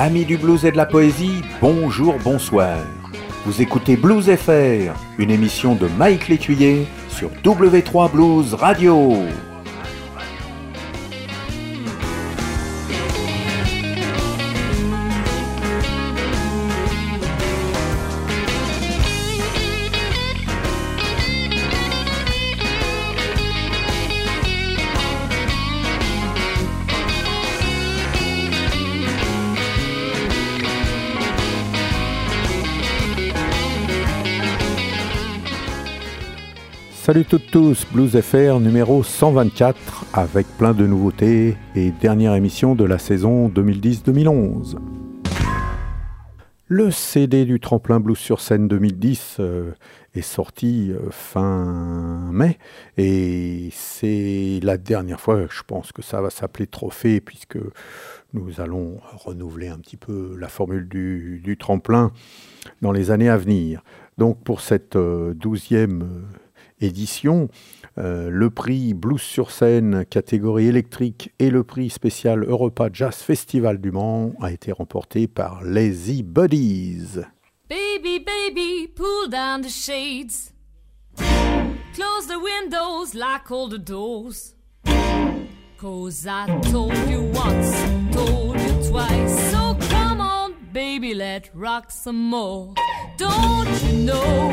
Amis du blues et de la poésie, bonjour, bonsoir. Vous écoutez Blues FR, une émission de Mike Létuyer sur W3 Blues Radio. Salut toutes tous, Blues FR numéro 124 avec plein de nouveautés et dernière émission de la saison 2010-2011. Le CD du tremplin Blues sur scène 2010 euh, est sorti euh, fin mai et c'est la dernière fois, je pense que ça va s'appeler trophée puisque nous allons renouveler un petit peu la formule du, du tremplin dans les années à venir. Donc pour cette euh, douzième édition. Euh, le prix Blues sur scène catégorie électrique et le prix spécial Europa Jazz Festival du Mans a été remporté par Lazy Buddies. Baby, baby, pull down the shades. Close the windows, lock all the doors. Cause I told you once, told you twice. So come on, baby, let rock some more. Don't you know,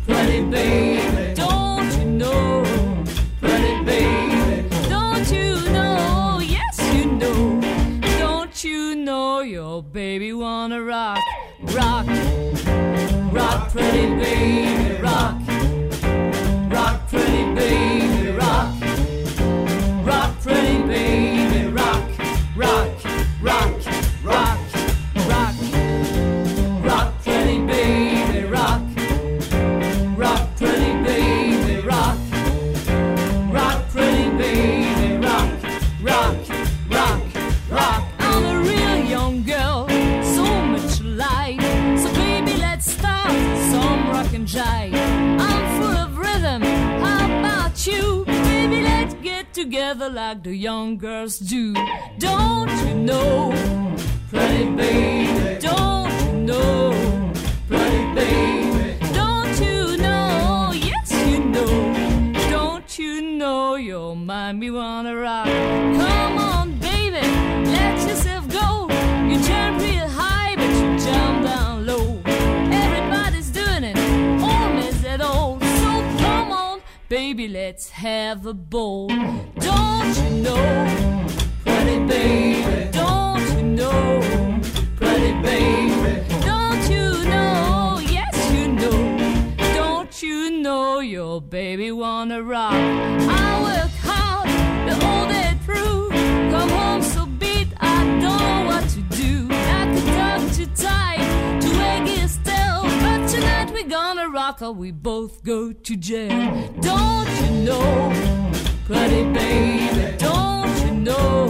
pretty baby? Don't you know, pretty baby? Don't you know? Yes, you know. Don't you know your baby wanna rock, rock, rock, pretty baby, rock, rock, pretty baby, rock, rock, pretty baby, rock, rock, rock, rock, together like the young girls do. Don't you know, pretty baby? Don't you know, pretty baby? Don't you know? Yes, you know. Don't you know your mind me wanna rock? Come on, baby, let's have a ball. Don't you know, pretty baby? Don't you know, pretty baby? Don't you know? Yes, you know. Don't you know your baby wanna rock? I work hard the whole day through. Come home so beat, I don't know what to do. I could talk too tight to eggy still, but tonight we're gonna rock or we both go to jail. Don't you know, pretty baby? Don't you know,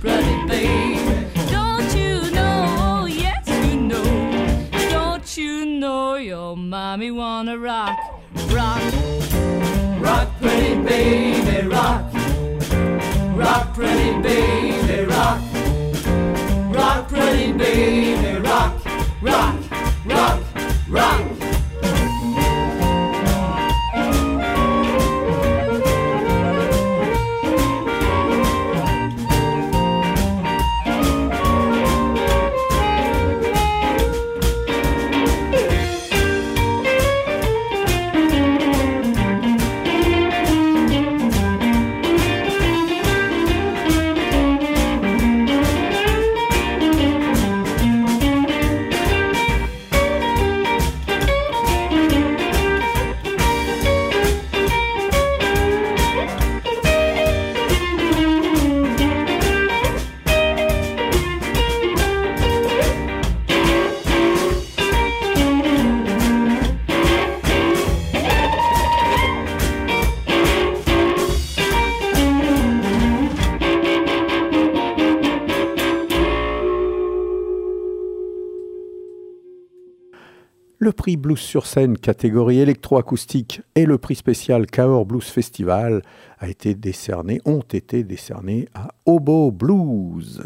pretty baby? Don't you know? Yes, you know. Don't you know your mommy wanna rock, rock, rock, pretty baby, rock, rock, pretty baby, rock, rock, pretty baby, rock, rock, rock, rock. Le prix Blues sur scène catégorie électroacoustique et le prix spécial Cahors Blues Festival ont été décernés à Obo Blues.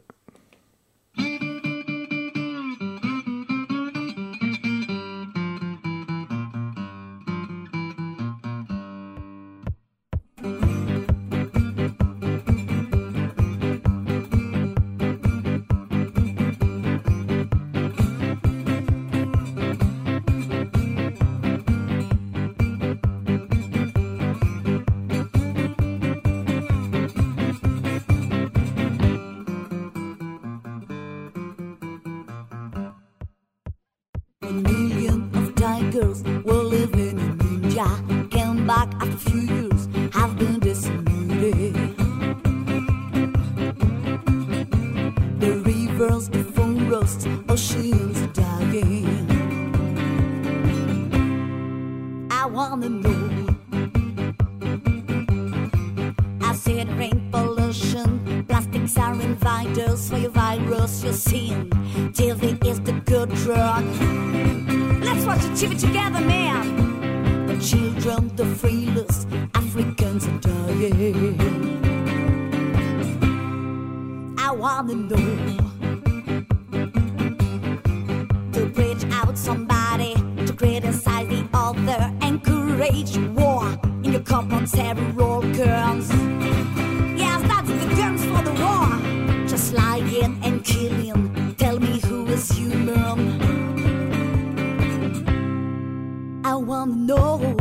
I see the rain pollution, plastics are invaders for your virus, you're seeing. TV is the good drug. Let's watch the TV together, man. The children, the freeless, Africans are dying. I wanna know. to preach out somebody, to criticize the other encourage war in your compulsory role girls. Yes, that's the guns for the war. Just lying and killing. Tell me who is human. I wanna know.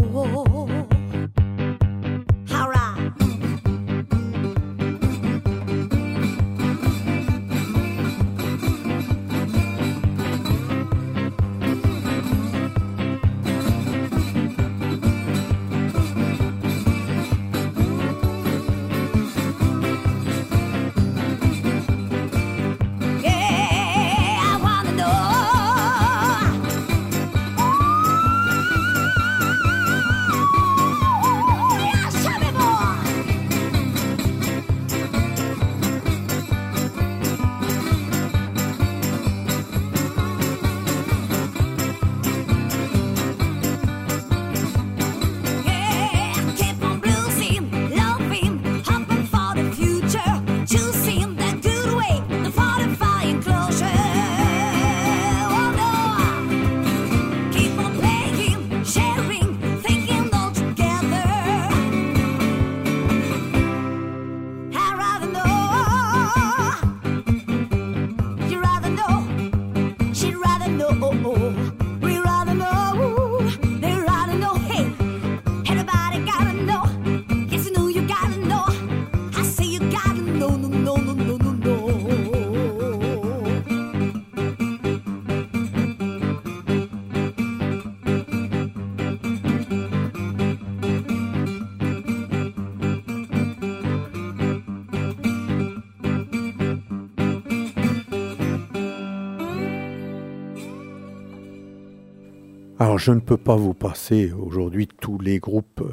Je ne peux pas vous passer aujourd'hui tous les groupes euh,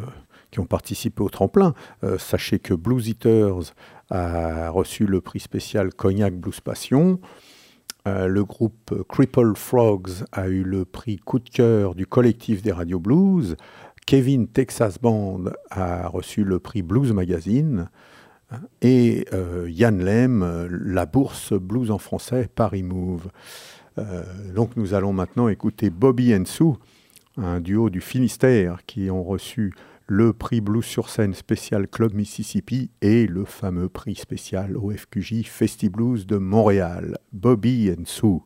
qui ont participé au tremplin. Euh, sachez que Blues Eaters a reçu le prix spécial Cognac Blues Passion. Euh, le groupe Cripple Frogs a eu le prix coup de cœur du collectif des radios blues. Kevin Texas Band a reçu le prix Blues Magazine. Et Yann Lem, la bourse blues en français Paris Move. Donc nous allons maintenant écouter Bobby Sue, un duo du Finistère qui ont reçu le prix Blues sur scène spécial Club Mississippi et le fameux prix spécial OFQJ Festi Blues de Montréal. Bobby and Sue.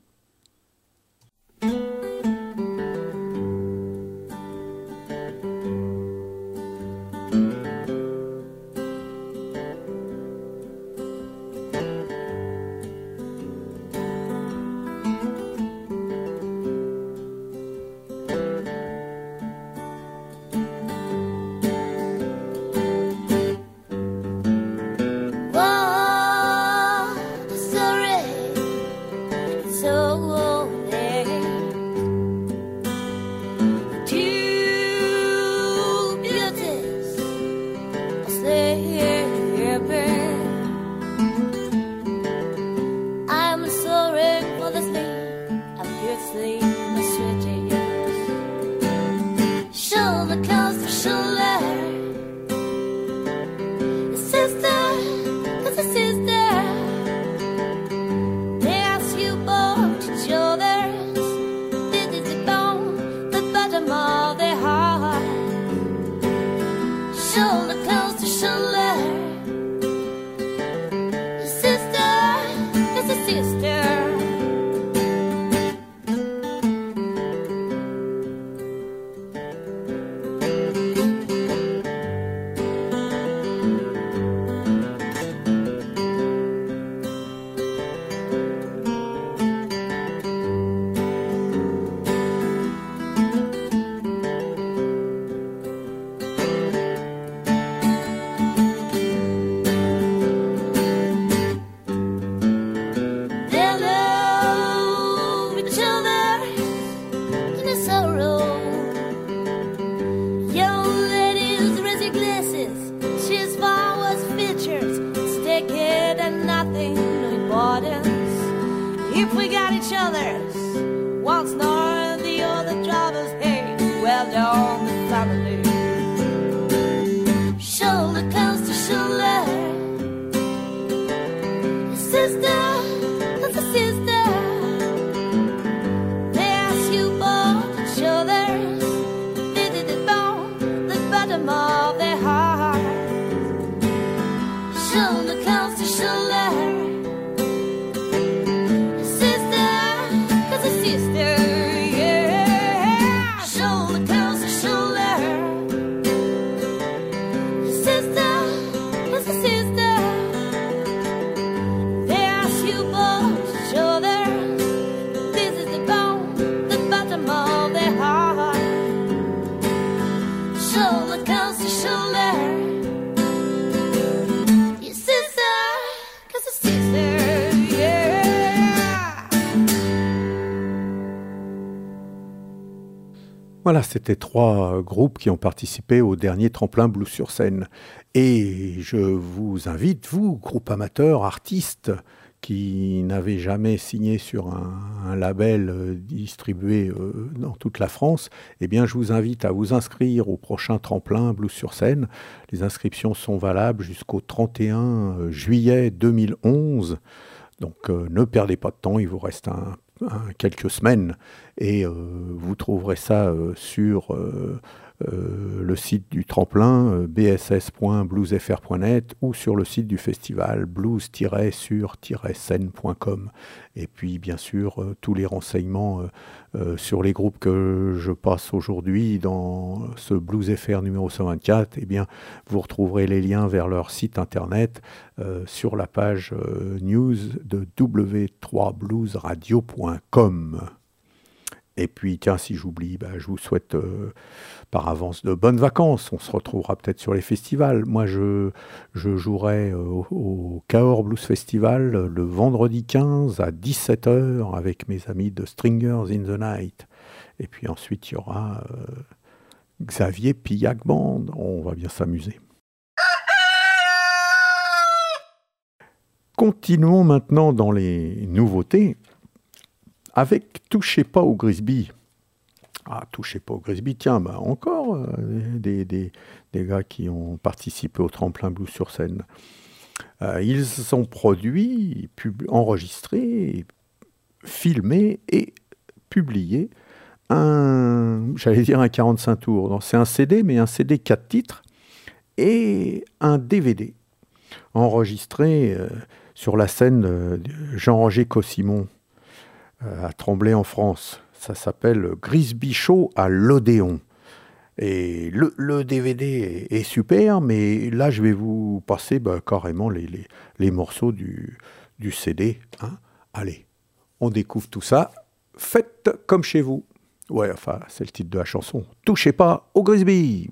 C'était trois euh, groupes qui ont participé au dernier tremplin Blues sur scène. Et je vous invite, vous, groupe amateur, artistes, qui n'avez jamais signé sur un, label euh, distribué euh, dans toute la France, eh bien, je vous invite à vous inscrire au prochain tremplin Blues sur scène. Les inscriptions sont valables jusqu'au 31 euh, juillet 2011. Donc, ne perdez pas de temps, il vous reste un- quelques semaines et euh, vous trouverez ça euh, sur euh, le site du tremplin euh, bss.bluesfr.net ou sur le site du festival blues-sur-scène.com et puis bien sûr euh, tous les renseignements sur les groupes que je passe aujourd'hui dans ce Blues FR numéro 124 eh bien vous retrouverez les liens vers leur site internet sur la page news de w3bluesradio.com. Et puis, tiens, si j'oublie, bah, je vous souhaite euh, par avance de bonnes vacances. On se retrouvera peut-être sur les festivals. Moi, je, je jouerai euh, au, au Cahors Blues Festival le vendredi 15 à 17h avec mes amis de Stringers in the Night. Et puis ensuite, il y aura euh, Xavier Pillac Band. On va bien s'amuser. Continuons maintenant dans les nouveautés avec Touchez pas au Grisby. Ah, touchez pas au Grisby, tiens, bah encore euh, des, gars qui ont participé au tremplin blues sur scène. Euh, ils ont produit, enregistré, filmé et publié un, j'allais dire un 45 tours. C'est un CD, mais un CD 4 titres et un DVD enregistré euh, sur la scène de Jean-Roger Cossimon à Tremblay en France. Ça s'appelle Grisby Show à l'Odéon. Et le, DVD est, est super, mais là je vais vous passer bah, carrément les, les- les morceaux du, du CD. hein. Allez, on découvre tout ça. Faites comme chez vous. Ouais, enfin, c'est le titre de la chanson. Touchez pas au Grisby.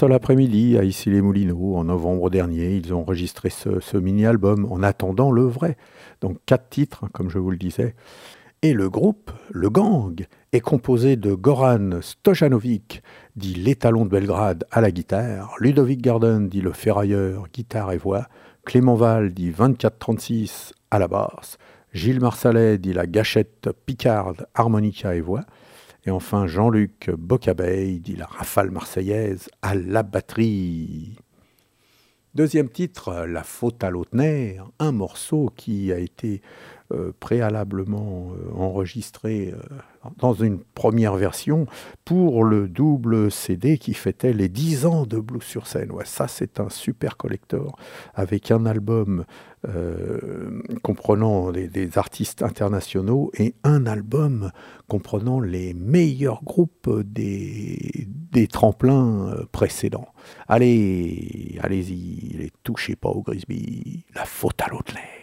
Seul après-midi à Issy-les-Moulineaux en novembre dernier. Ils ont enregistré ce, mini-album en attendant le vrai. Donc quatre titres, hein, comme je vous le disais. Et le groupe, le gang, est composé de Goran Stojanovic, dit l'étalon de Belgrade, à la guitare, Ludovic Garden, dit le ferrailleur, guitare et voix, Clément Val, dit 2436, à la basse, Gilles Marsalet, dit la gâchette picarde, harmonica et voix, et enfin Jean-Luc Bocabeille, dit la rafale marseillaise, à la batterie. Deuxième titre, La faute à Lautner, un morceau qui a été euh, préalablement euh, enregistré euh, dans une première version pour le double CD qui fêtait les 10 ans de Blues sur scène. Ouais, ça, c'est un super collector avec un album comprenant des, artistes internationaux et un album comprenant les meilleurs groupes des, des tremplins euh, précédents. Allez, allez-y, les touchez pas au Grisby, la faute à l'autre l'air.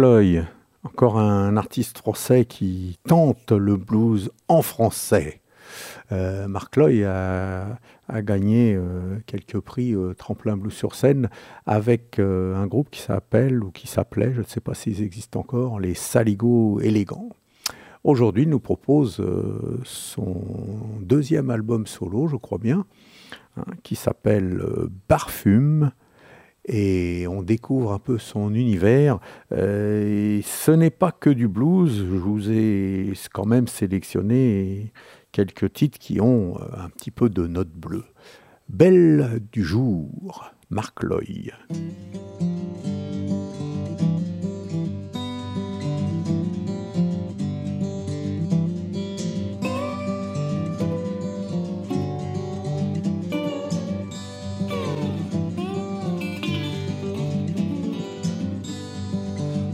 Marc Loy Encore un artiste français qui tente le blues en français. Euh, Marc Loy a, gagné euh, quelques prix euh, tremplin blues sur scène avec un groupe qui s'appelle ou qui s'appelait, je ne sais pas s'ils existent encore, les Saligo élégants. Aujourd'hui, il nous propose son deuxième album solo, je crois bien, hein, qui s'appelle Barfume. Et on découvre un peu son univers. Euh, et ce n'est pas que du blues. Je vous ai quand même sélectionné quelques titres qui ont euh, un petit peu de notes bleues. Belle du jour, Marc Loy.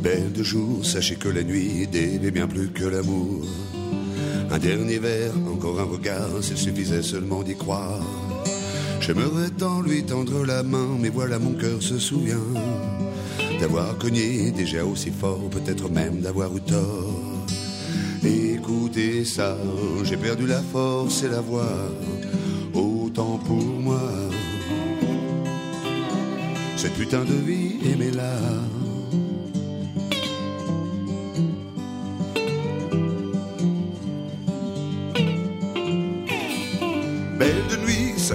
Belle de jour, sachez que la nuit dévie bien plus que l'amour. Un dernier verre, encore un regard, s'il suffisait seulement d'y croire. J'aimerais tant lui tendre la main, mais voilà mon cœur se souvient d'avoir cogné déjà aussi fort, peut-être même d'avoir eu tort. Écoutez ça, j'ai perdu la force et la voix, autant pour moi. Cette putain de vie, aimez-la.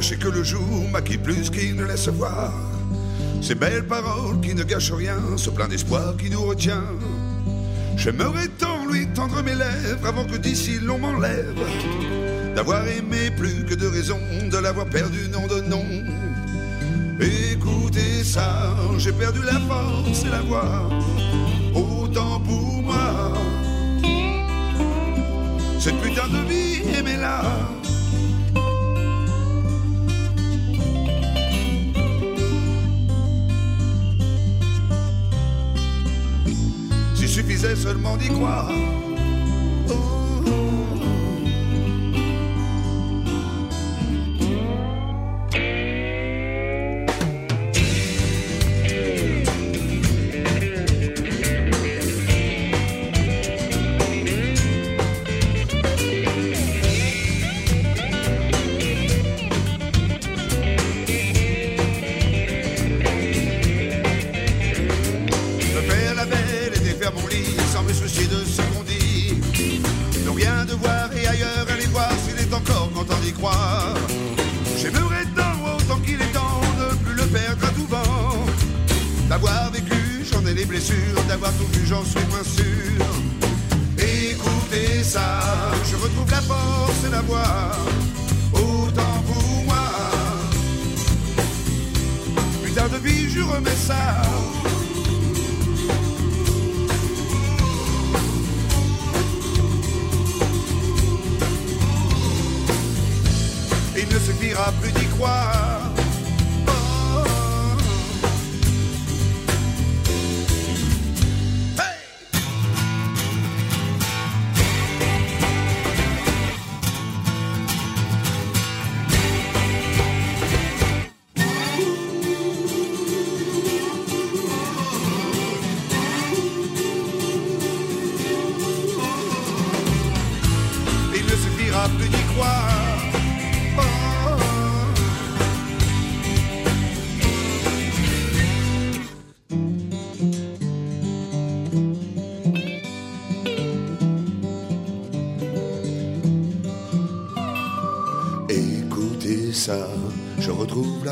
Sachez que le jour maquille plus qu'il ne laisse voir. Ces belles paroles qui ne gâchent rien, ce plein d'espoir qui nous retient. J'aimerais tant lui tendre mes lèvres avant que d'ici l'on m'enlève. D'avoir aimé plus que de raison, de l'avoir perdu nom de nom. Écoutez ça, j'ai perdu la force et la voix. Autant pour moi. Cette putain de vie, aimez-la. Seulement d'y croire.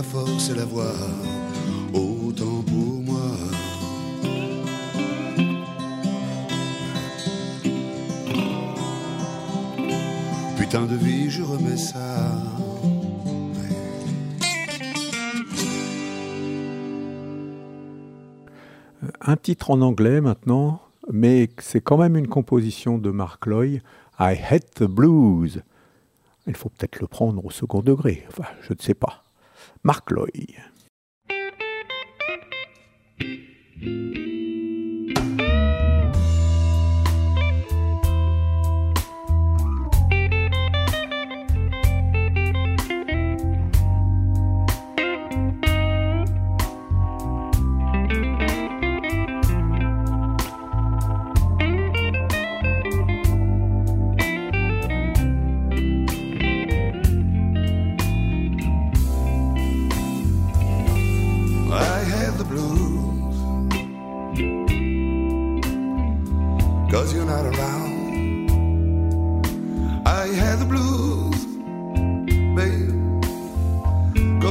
Force et la voix, autant pour moi. Putain de vie, je remets ça. Un titre en anglais maintenant, mais c'est quand même une composition de Mark Loy, I Hate the Blues. Il faut peut-être le prendre au second degré, enfin, je ne sais pas. Mark Loy.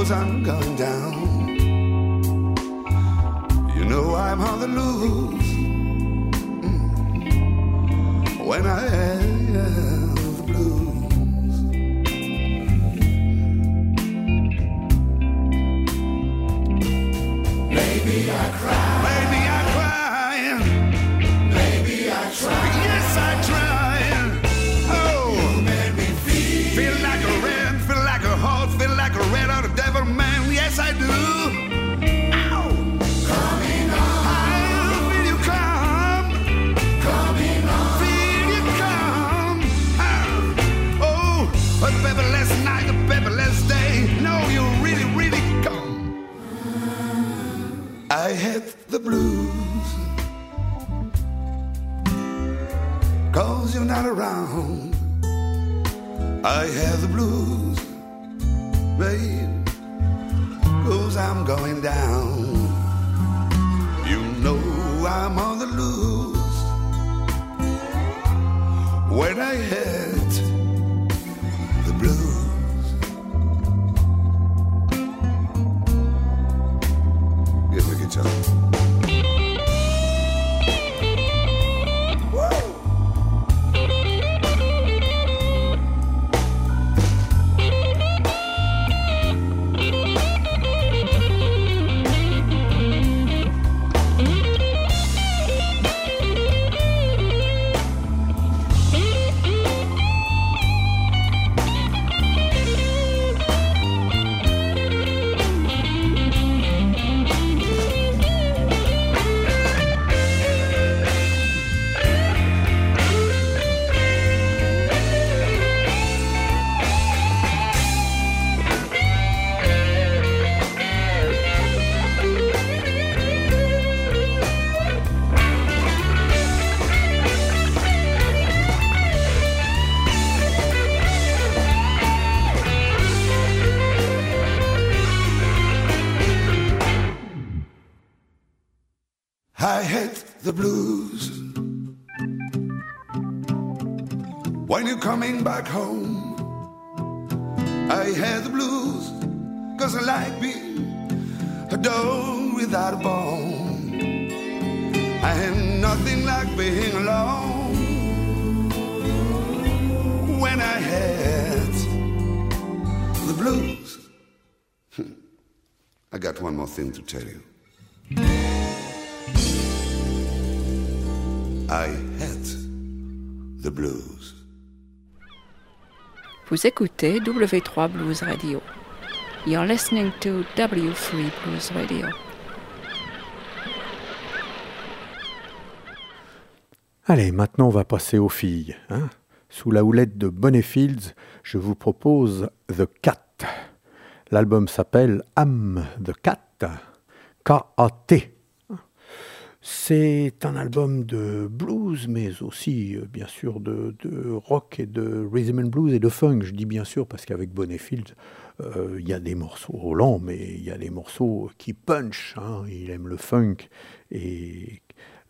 Cause I'm going down. You know I'm on the loose. Mm. When I have the blues. Cause you're not around. I have the blues, babe. Cause I'm going down. You know I'm on the loose. When I had You're coming back home, I had the blues. Cause I like being a dog without a bone. I had nothing like being alone. When I had the blues. Hmm. I got one more thing to tell you. I hate the blues. Vous écoutez W3 Blues Radio. You're listening to W3 Blues Radio. Allez, maintenant on va passer aux filles. hein. Sous la houlette de Bonnie Fields, je vous propose The Cat. L'album s'appelle Am the Cat, K-A-T. C'est un album de blues, mais aussi, euh, bien sûr, de, rock et de rhythm and blues et de funk. Je dis bien sûr parce qu'avec Bonnie Fields, euh, il y a des morceaux lents, mais il y a des morceaux qui punch. hein. Il aime le funk et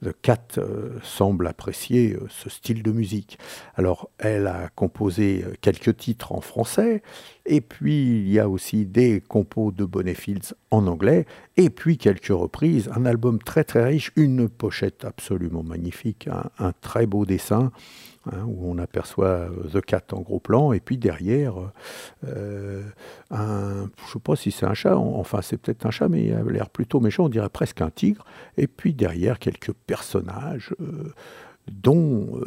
The Cat euh, semble apprécier euh, ce style de musique. Alors, elle a composé euh, quelques titres en français, et puis il y a aussi des compos de Bonnie Fields en anglais, et puis quelques reprises, un album très très riche, une pochette absolument magnifique, un très beau dessin, hein, où on aperçoit euh, The Cat en gros plan, et puis derrière, euh, un, je ne sais pas si c'est un chat, enfin c'est peut-être un chat, mais il a l'air plutôt méchant, on dirait presque un tigre, et puis derrière quelques personnages, euh, dont euh,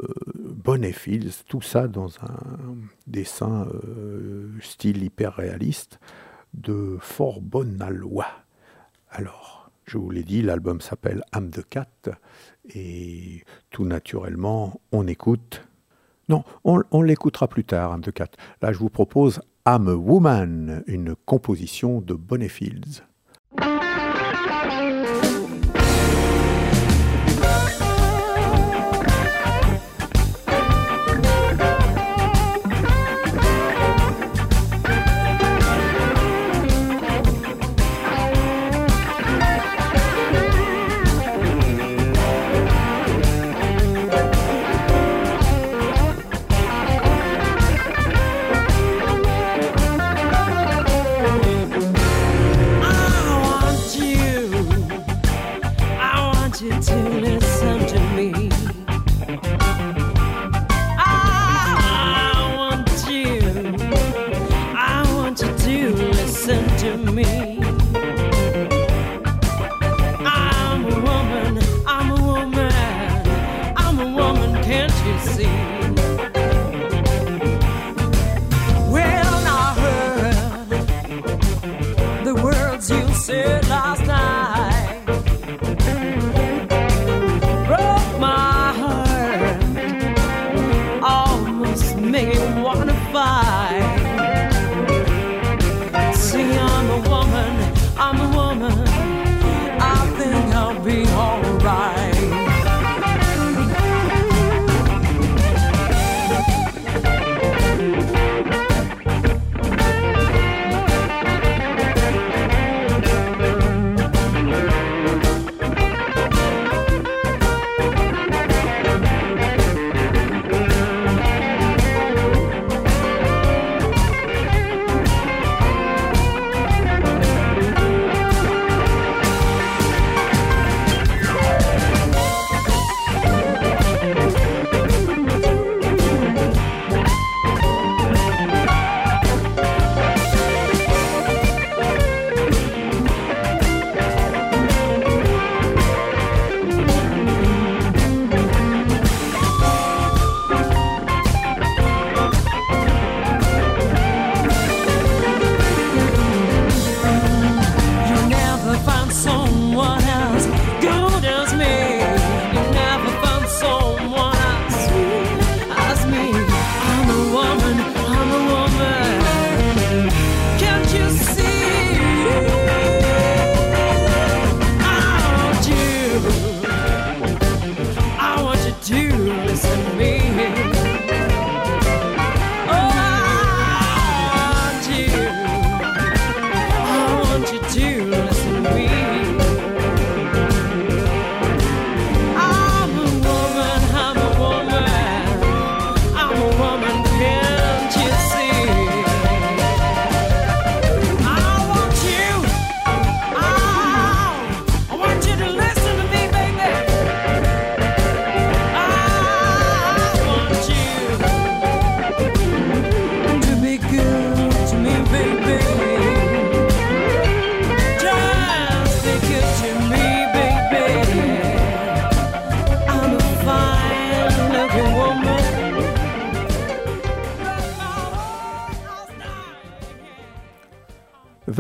tout ça dans un dessin euh, style hyper réaliste de fort bonne aloi. Alors, je vous l'ai dit, l'album s'appelle Am the Cat, et tout naturellement, on écoute. Non, on, l'écoutera plus tard, Am the Cat. Là, je vous propose Am a Woman, une composition de Bonnet Fields.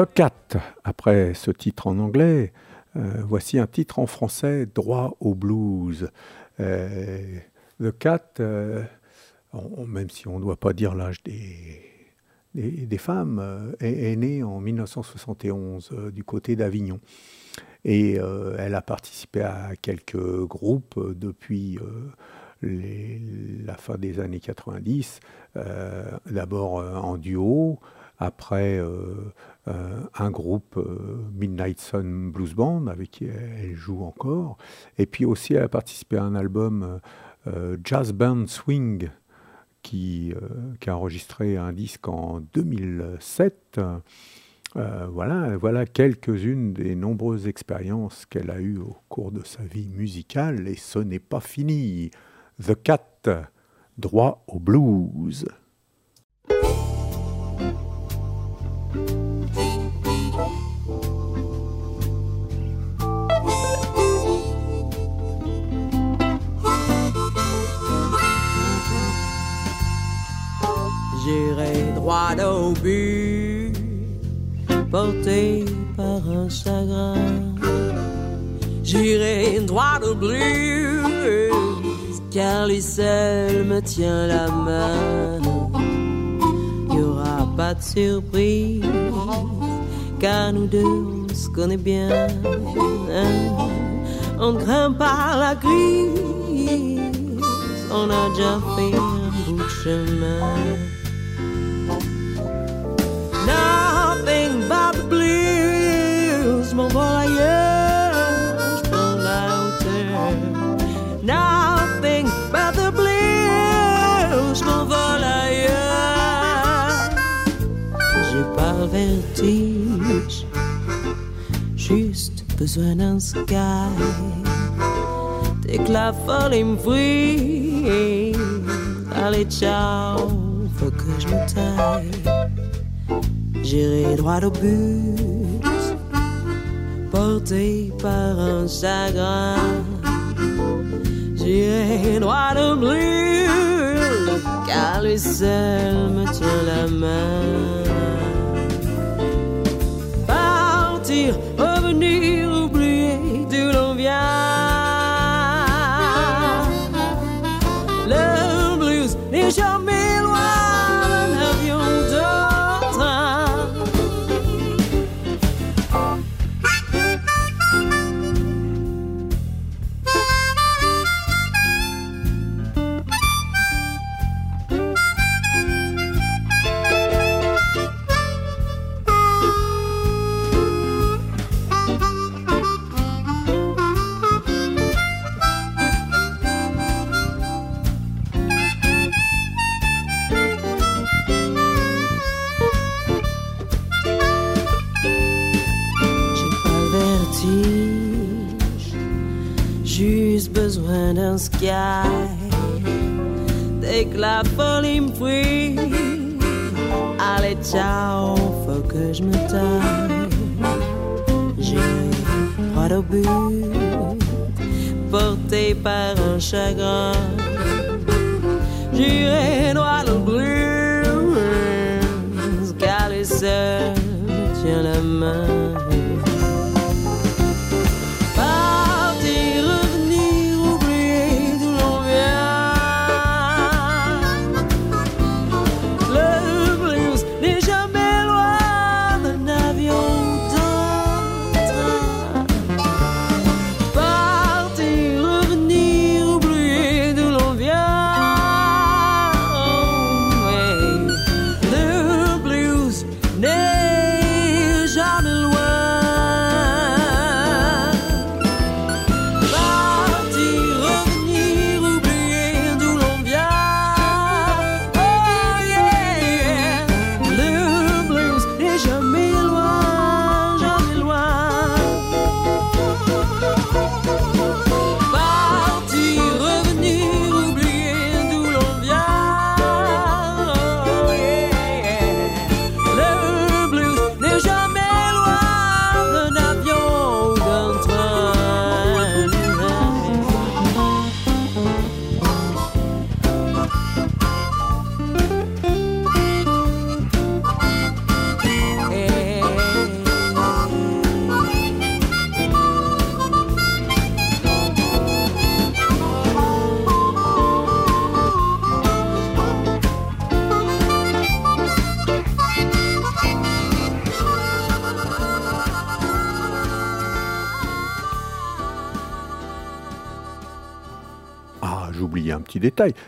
The Cat, après ce titre en anglais, euh, voici un titre en français, Droit au blues. Euh, The Cat, euh, même si on ne doit pas dire l'âge des, des, femmes, euh, est, née en 1971 euh, du côté d'Avignon. Et elle a participé à quelques groupes depuis la fin des années 90. euh, D'abord en duo, après euh, un groupe euh, Midnight Sun Blues Band avec qui elle joue encore. Et puis aussi elle a participé à un album euh, Jazz Band Swing qui, qui a enregistré un disque en 2007. Euh, voilà, voilà quelques-unes des nombreuses expériences qu'elle a eues au cours de sa vie musicale et ce n'est pas fini. The Cat, droit au blues. J'irai droit au but, porté par un chagrin. J'irai droit au blues, car lui seul me tient la main. Y aura pas de surprise, car nous deux on se connaît bien. On craint pas la crise, on a déjà fait un bout de chemin. Nothing but the blues, mon voyage la hauteur. Nothing but the blues, mon ailleurs. J'ai pas le vertige, juste besoin d'un sky. Dès que la folie me frise, allez ciao, faut que je me taille. J'irai droit au but, porté par un chagrin. J'irai droit au bleu, car lui seul me tient la main. Sky. Dès que la folie allez ciao, faut que je me taille. J'irai droit au but, porté par un chagrin. J'irai droit au blues, car les seuls me tient la main.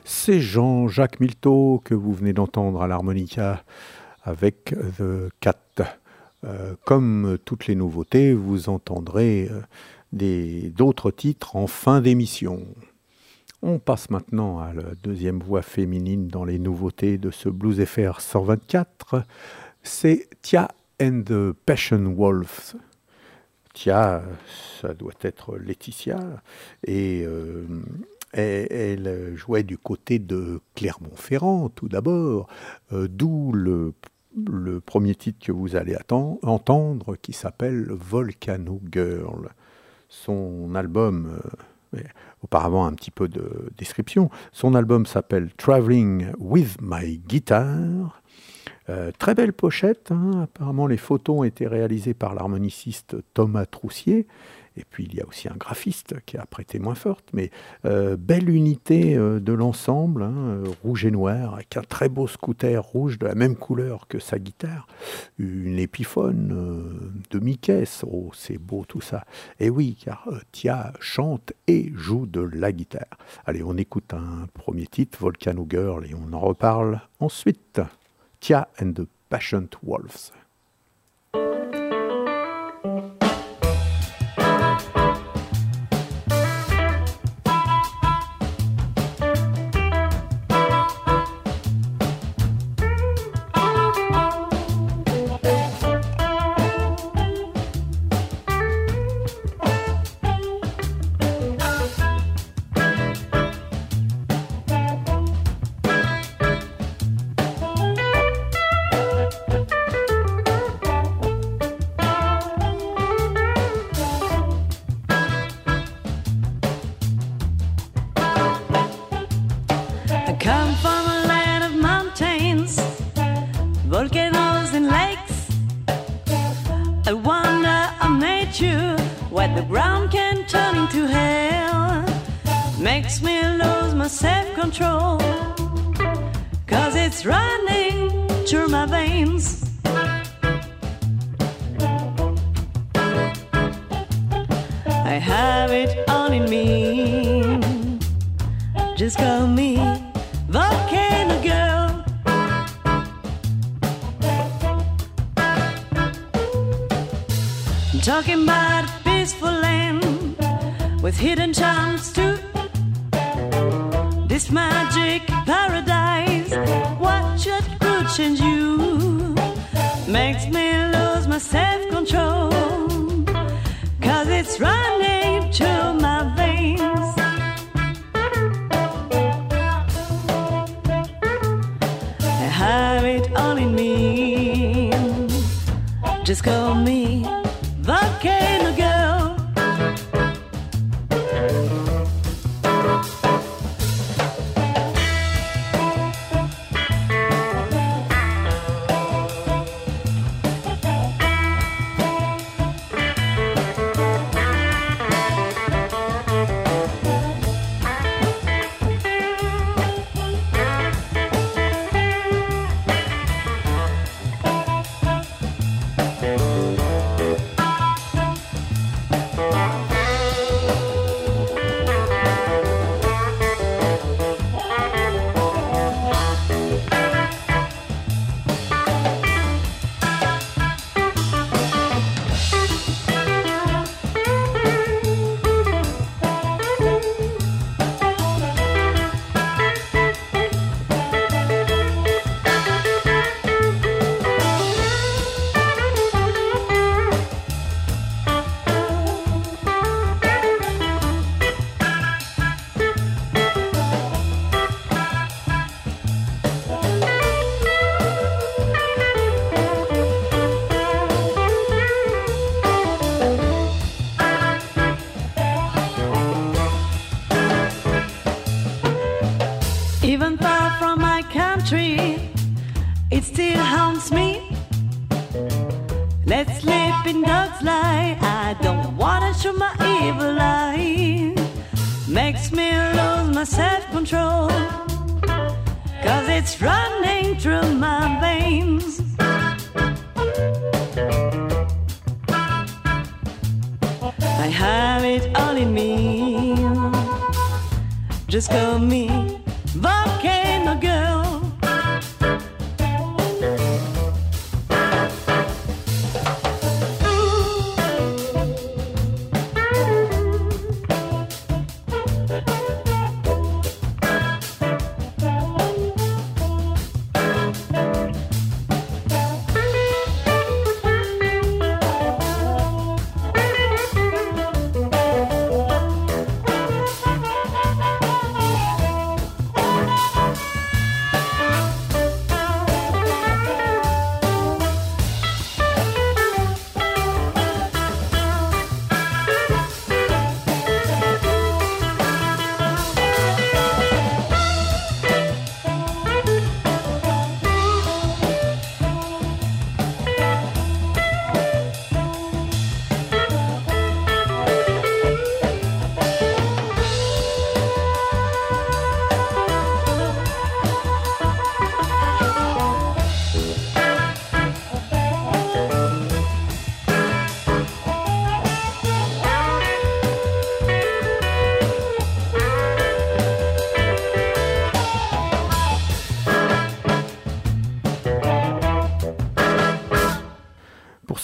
C'est Jean-Jacques Milteau que vous venez d'entendre à l'harmonica avec The Cat. Euh, comme toutes les nouveautés, vous entendrez euh, d'autres titres en fin d'émission. On passe maintenant à la deuxième voix féminine dans les nouveautés de ce Blues FR 124. C'est Tia and the Passion Wolves. Tia, ça doit être Laetitia, et euh, elle, jouait du côté de Clermont-Ferrand tout d'abord, euh, d'où le, premier titre que vous allez entendre qui s'appelle Volcano Girl. Son album, euh, auparavant un petit peu de description, son album s'appelle Traveling with My Guitar. Euh, très belle pochette, hein. apparemment les photos ont été réalisées par l'harmoniciste Thomas Troussier, et puis il y a aussi un graphiste qui a prêté moins forte, mais euh, belle unité euh, de l'ensemble, hein, euh, rouge et noir, avec un très beau scooter rouge de la même couleur que sa guitare, une épiphone de Mickey, oh c'est beau tout ça. Et oui, car Tia chante et joue de la guitare. Allez, on écoute un premier titre, Volcano Girl, et on en reparle ensuite. Tia and the Passionate Wolves. Makes me lose my self control. Cause it's running through my veins. I have it all in me. Just call me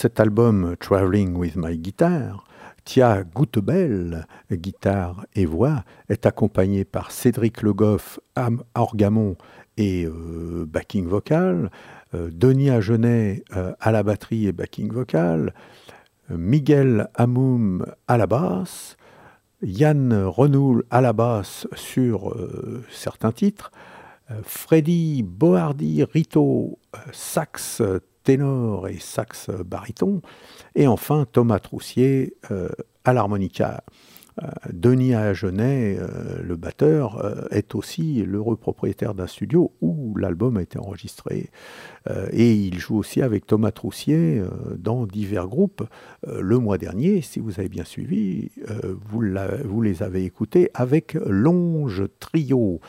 cet album Traveling with My Guitar, Tia Goutebel, guitare et voix, est accompagné par Cédric Le Goff, am- orgamon et euh, backing vocal, euh, Denis Agenet euh, à la batterie et backing vocal, Miguel Hamoum à la basse, Yann Renoul à la basse sur certains titres, Freddy Bohardy Rito, sax ténor et sax baryton, et enfin Thomas Troussier euh, à l'harmonica. Euh, Denis Agenet, euh, le batteur, est aussi l'heureux propriétaire d'un studio où l'album a été enregistré. Et il joue aussi avec Thomas Troussier dans divers groupes. Le mois dernier, si vous avez bien suivi, vous, les avez écoutés avec Longe Trio.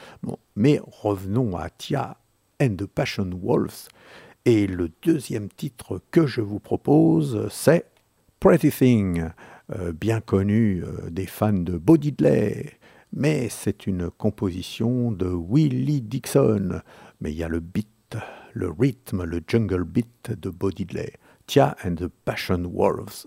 Mais revenons à Tia and the Passion Wolves. Et le deuxième titre que je vous propose, c'est Pretty Thing, euh, bien connu euh, des fans de Bo. Mais c'est une composition de Willie Dixon. Mais il y a le beat, le rythme, le jungle beat de Bo. Tia and the Passion Wolves.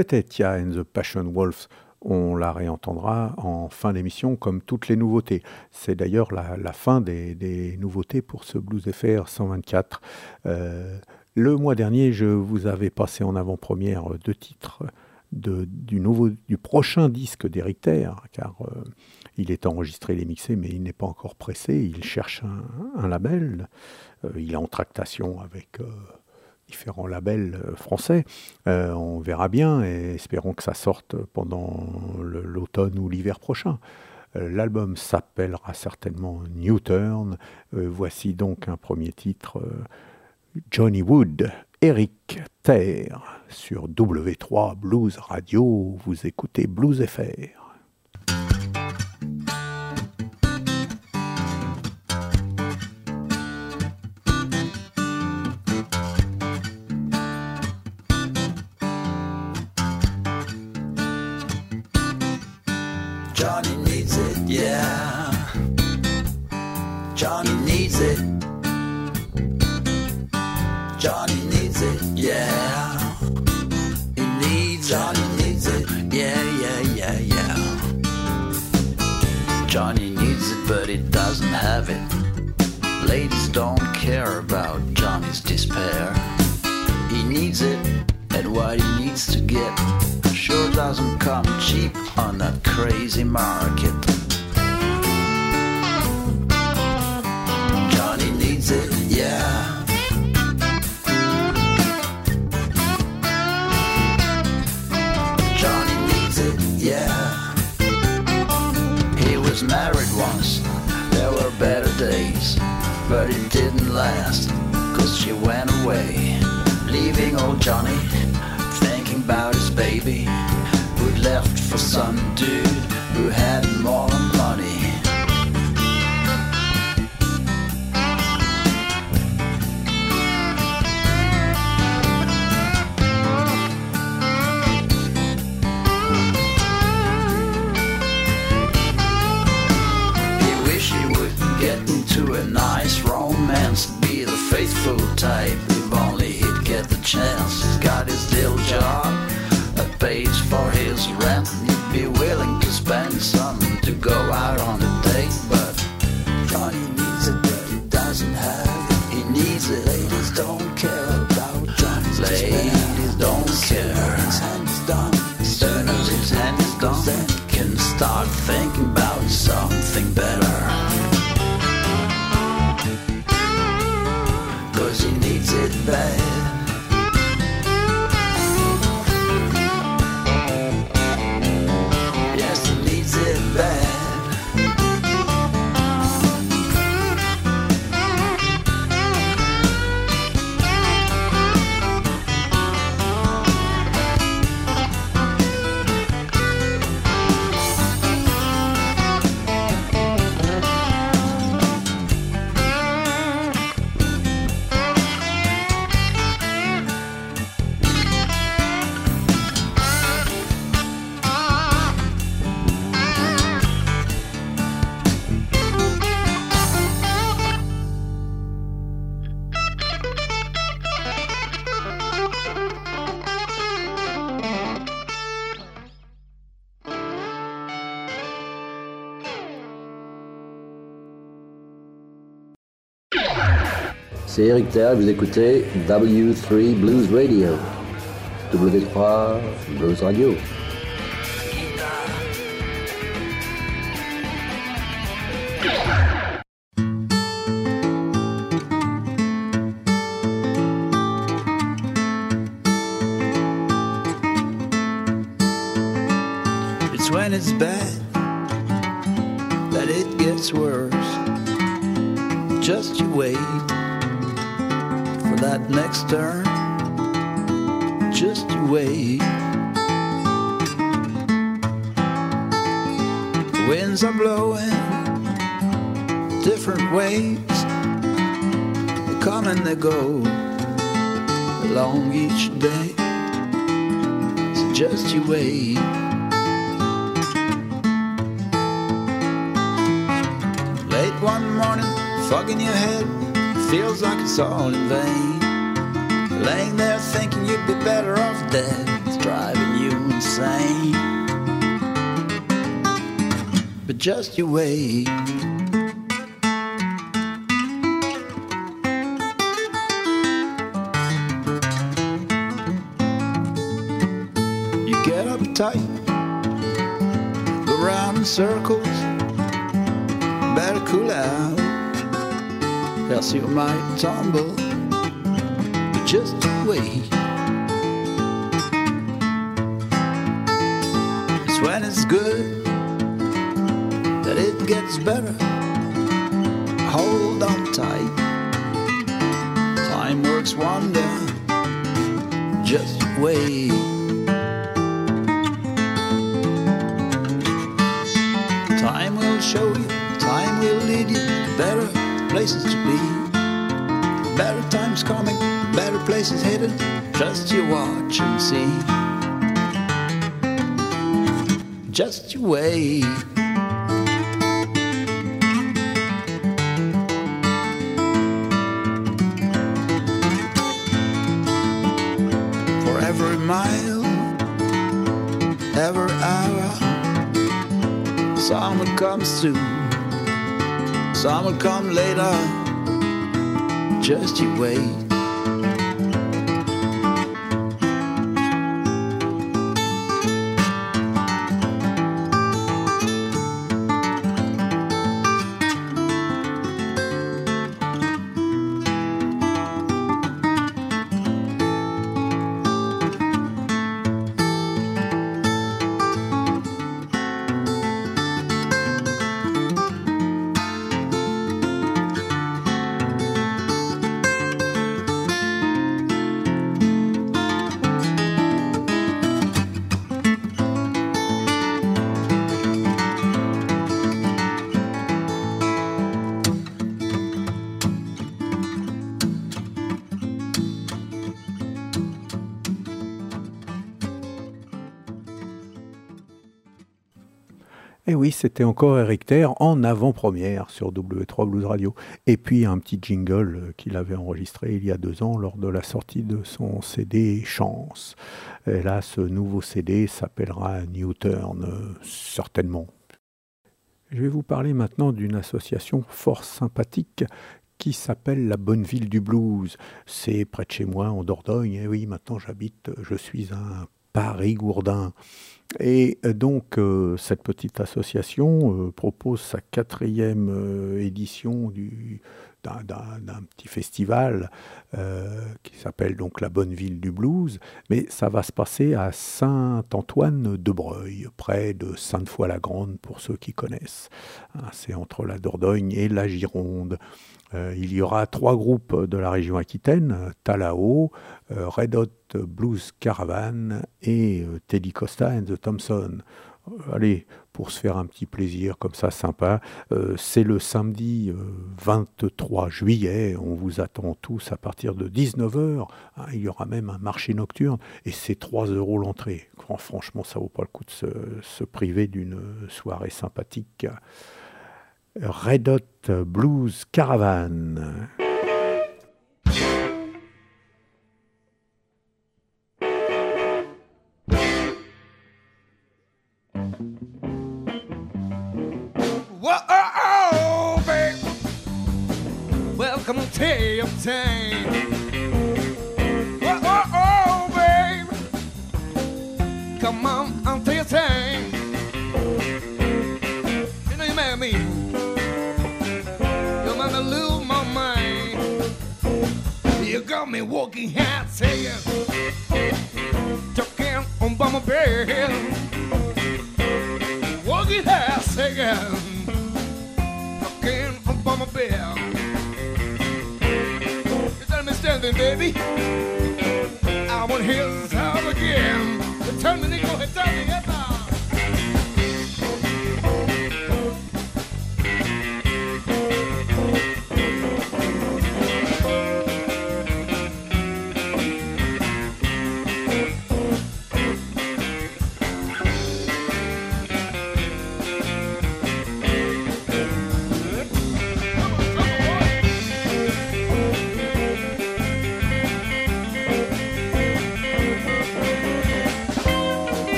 C'était Tia and the Passion Wolves. On la réentendra en fin d'émission comme toutes les nouveautés. C'est d'ailleurs la, fin des, nouveautés pour ce Blues FR 124. Euh, le mois dernier, je vous avais passé en avant-première deux titres du, nouveau, du prochain disque d'Eric Terre, car euh, il est enregistré, il est mixé, mais il n'est pas encore pressé. Il cherche un, label. Euh, il est en tractation avec différents labels euh, français. Euh, on verra bien et espérons que ça sorte pendant l'automne ou l'hiver prochain. Euh, L'album s'appellera certainement New Turn. Voici donc un premier titre, Johnny Wood, Eric Terre, sur W3 Blues Radio. Vous écoutez Blues FR. Ladies don't care about Johnny's despair. He needs it, and what he needs to get sure doesn't come cheap on that crazy market. Johnny needs it, yeah. Johnny needs it, yeah. He was married once, there were better days, but it didn't last, cause she went away, leaving old Johnny thinking about his baby, who'd left for some dude who had more money. Vous écoutez W3 Blues Radio. W3 Blues Radio. You wait. You get uptight, go round in circles better cool out. Else you might tumble. Just wait. Time will show you, time will lead you to better places to be. Better times coming, better places hidden. Just you watch and see. Just you wait. come soon, some will come later. Just you wait. C'était encore Eric Terre en avant-première sur W3 Blues Radio. Et puis un petit jingle euh, qu'il avait enregistré il y a deux ans lors de la sortie de son CD Chance. Et là, ce nouveau CD s'appellera New Turn, euh, certainement. Je vais vous parler maintenant d'une association fort sympathique qui s'appelle la Bonne Ville du Blues. C'est près de chez moi, en Dordogne. Et oui, maintenant j'habite, je suis un Paris-Gourdin. Et euh, donc, euh, cette petite association euh, propose sa quatrième édition du- d'un- petit festival euh, qui s'appelle donc la Bonne Ville du Blues. Mais ça va se passer à Saint-Antoine-de-Breuil, près de Sainte-Foy-la-Grande, pour ceux qui connaissent. Hein, C'est entre la Dordogne et la Gironde. Euh, il y aura trois groupes de la région Aquitaine, Talao, euh, Red Hot Blues Caravan et Teddy Costa and the Thompson. Allez, pour se faire un petit plaisir comme ça, sympa, euh, c'est le samedi euh, 23 juillet. On vous attend tous à partir de 19h. il y aura même un marché nocturne et c'est 3 euros l'entrée. Fran- Franchement, ça vaut pas le coup de se, se priver d'une soirée sympathique. Red Hot Blues Caravan. Whoa, oh, oh, babe. Welcome to Tail Time. Whoa, oh, oh, babe. Come on, I'll tell you thing. You know you mad at me. You made me lose my mind. You got me walking hat saying, talking on by my bed. Walking hat saying talking up on my bed. You tell me standing, baby. I want to hear this sound again. You tell me, Nico, hey, tell me, hey, now.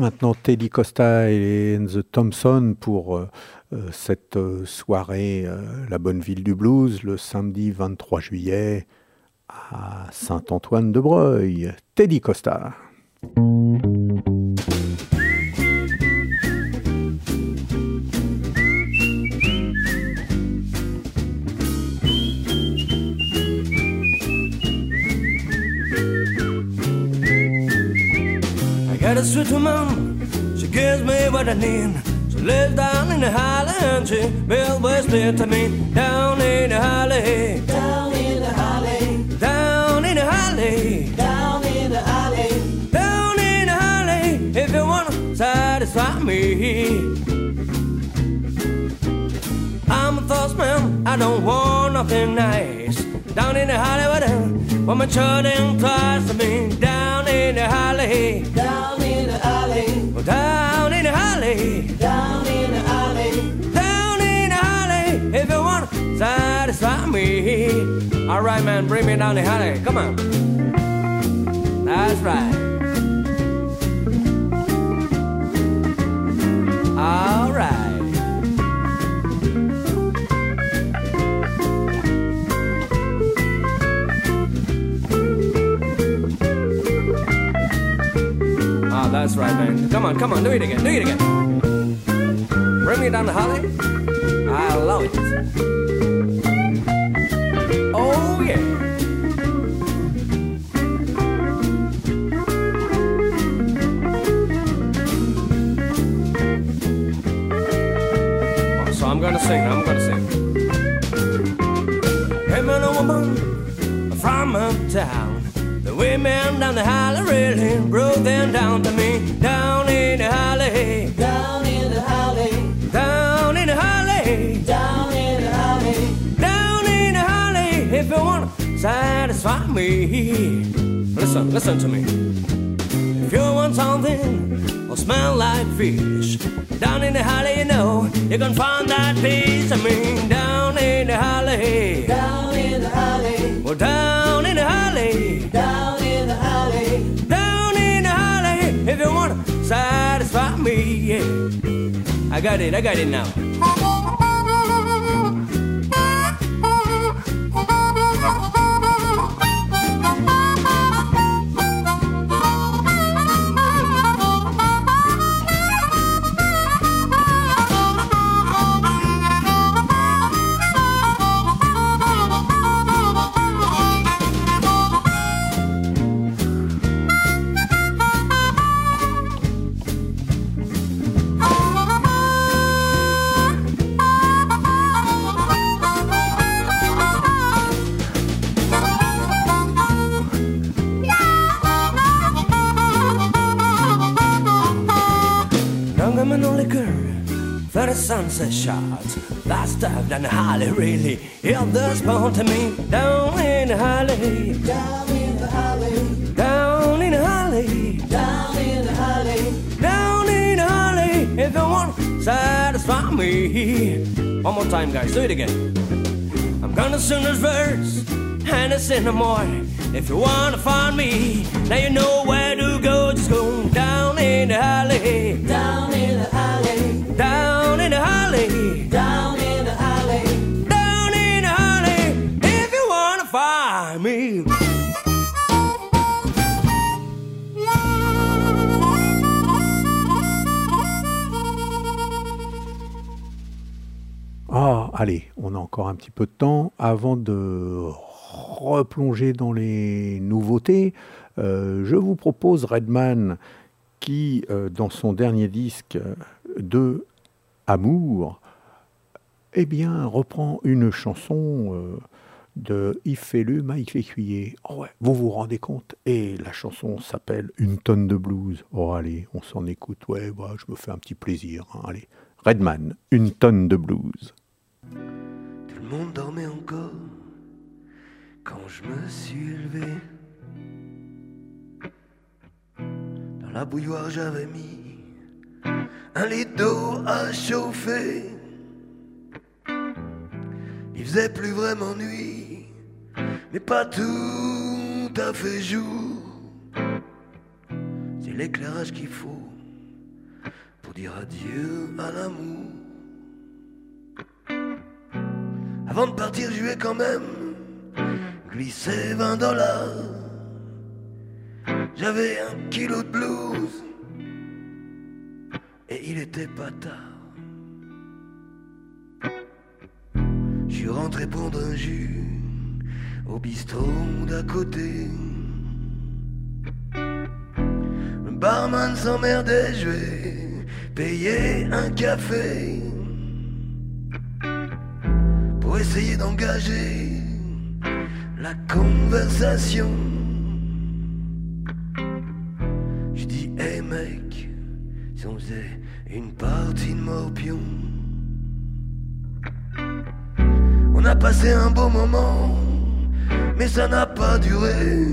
Maintenant, Teddy Costa et The Thompson pour euh, euh, cette euh, soirée La Bonne Ville du Blues, le samedi 23 juillet à Saint-Antoine-de-Breuil. Teddy Costa. A sweet woman, she gives me what I need. She lives down in the Highland, she built West to me. Down in the Holly, down in the Holly, down in the Holly, down in the Holly, down in the Holly. If you wanna satisfy me. I'm a thoughts man, I don't want nothing nice. Down in the Hollywood, woman shouldn't twice to me. Down in the Holly, down in the alley, oh, down in the Holly, down in the alley, down in the Holly. If you want to satisfy me, all right, man, bring me down the Holly. Come on, that's right. All right. That's right, man. Come on, come on, do it again, do it again. Bring me down the holly. I love it. Oh, yeah. Oh, so I'm gonna sing, I'm gonna sing. Hey, man, a woman from uptown. The women down the alley really broke them. Down in the alley. Down in the alley. Down in the alley. Down in the alley. Down in the alley. If you wanna satisfy me. Listen, listen to me. If you want something or smell like fish, down in the alley, you know, you can find that piece of me. Down in the alley. Down in the alley. Well, down in the alley. Down in the alley. Down in the alley. If you want to satisfy me, yeah. I got it, I got it now. Shots. That stuff down the holly really hit the spot to me. Down in the holly, down in the holly, down in the holly, down in the holly, down in the holly. If you want satisfy me, one more time, guys, do it again. I'm gonna sing this verse and it's in the morning. If you wanna find me, now you know where to go. Just go down in the alley, down alley, down in the alley, down in the alley. If you wanna find me. Ah, allez, on a encore un petit peu de temps avant de replonger dans les nouveautés. euh, je vous propose Redman qui, euh, dans son dernier disque euh, de Amour, eh bien, reprend une chanson euh, de Yves Fellu, Mike Lécuyer. Oh ouais, vous vous rendez compte? Et la chanson s'appelle Une tonne de blues. Oh allez, on s'en écoute. Ouais, bah, je me fais un petit plaisir. hein, Allez, Redman, Une tonne de blues. Un lit d'eau à chauffer. Il faisait plus vraiment nuit, mais pas tout à fait jour. C'est l'éclairage qu'il faut dire adieu à l'amour. Avant de partir, je lui ai quand même glissé 20 dollars. J'avais un kilo de blues et il était pas tard. Je suis rentré prendre un jus au bistrot d'à côté. Le barman s'emmerdait, je vais payer un café pour essayer d'engager la conversation. Je dis, hey mec, si on faisait une partie de morpion. On a passé un beau moment, mais ça n'a pas duré.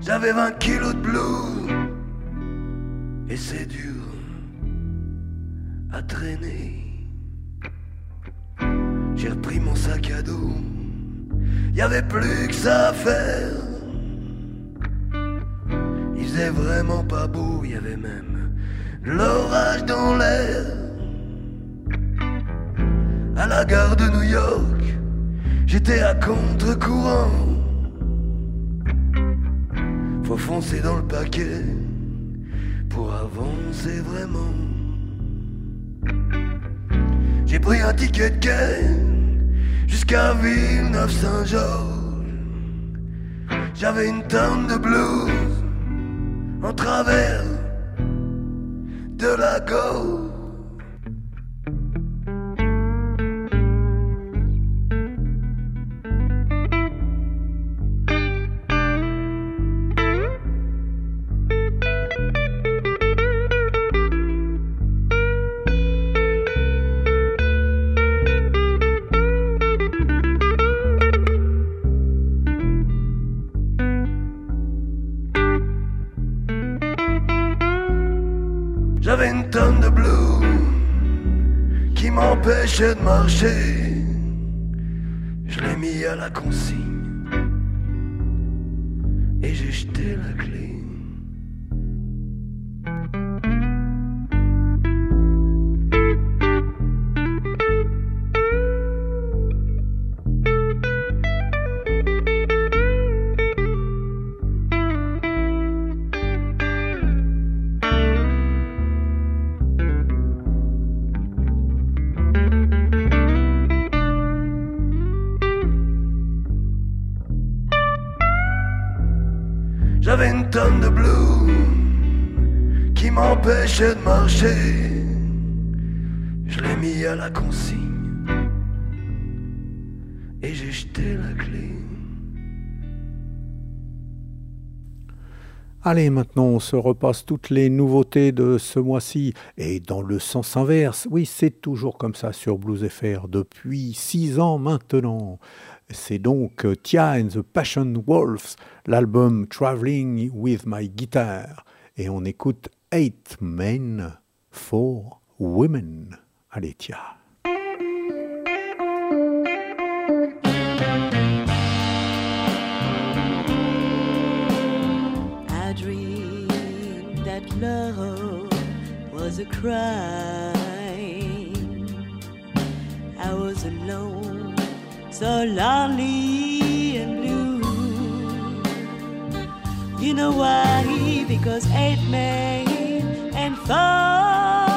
J'avais 20 kilos de blues, et c'est dur à traîner. J'ai repris mon sac à dos, y avait plus que ça à faire. Il faisait vraiment pas beau, y avait même l'orage dans l'air. À la gare de New York, j'étais à contre-courant. Faut foncer dans le paquet pour avancer vraiment. J'ai pris un ticket de quai jusqu'à Villeneuve-Saint-Georges. J'avais une tonne de blues en travers de la gorge. M'empêchait de marcher. Je l'ai mis à la consigne de qui m'empêchait de marcher. Je l'ai mis à la consigne et j'ai jeté la clé. Allez, maintenant, on se repasse toutes les nouveautés de ce mois-ci. Et dans le sens inverse, oui, c'est toujours comme ça sur Blues FR depuis six ans maintenant. C'est donc euh, Tia and the Passion Wolves, l'album Traveling with My Guitar. Et on écoute Eight Men, Four Women. Allez, Tia. A. I was alone, so lonely and blue. You know why? Because eight men and four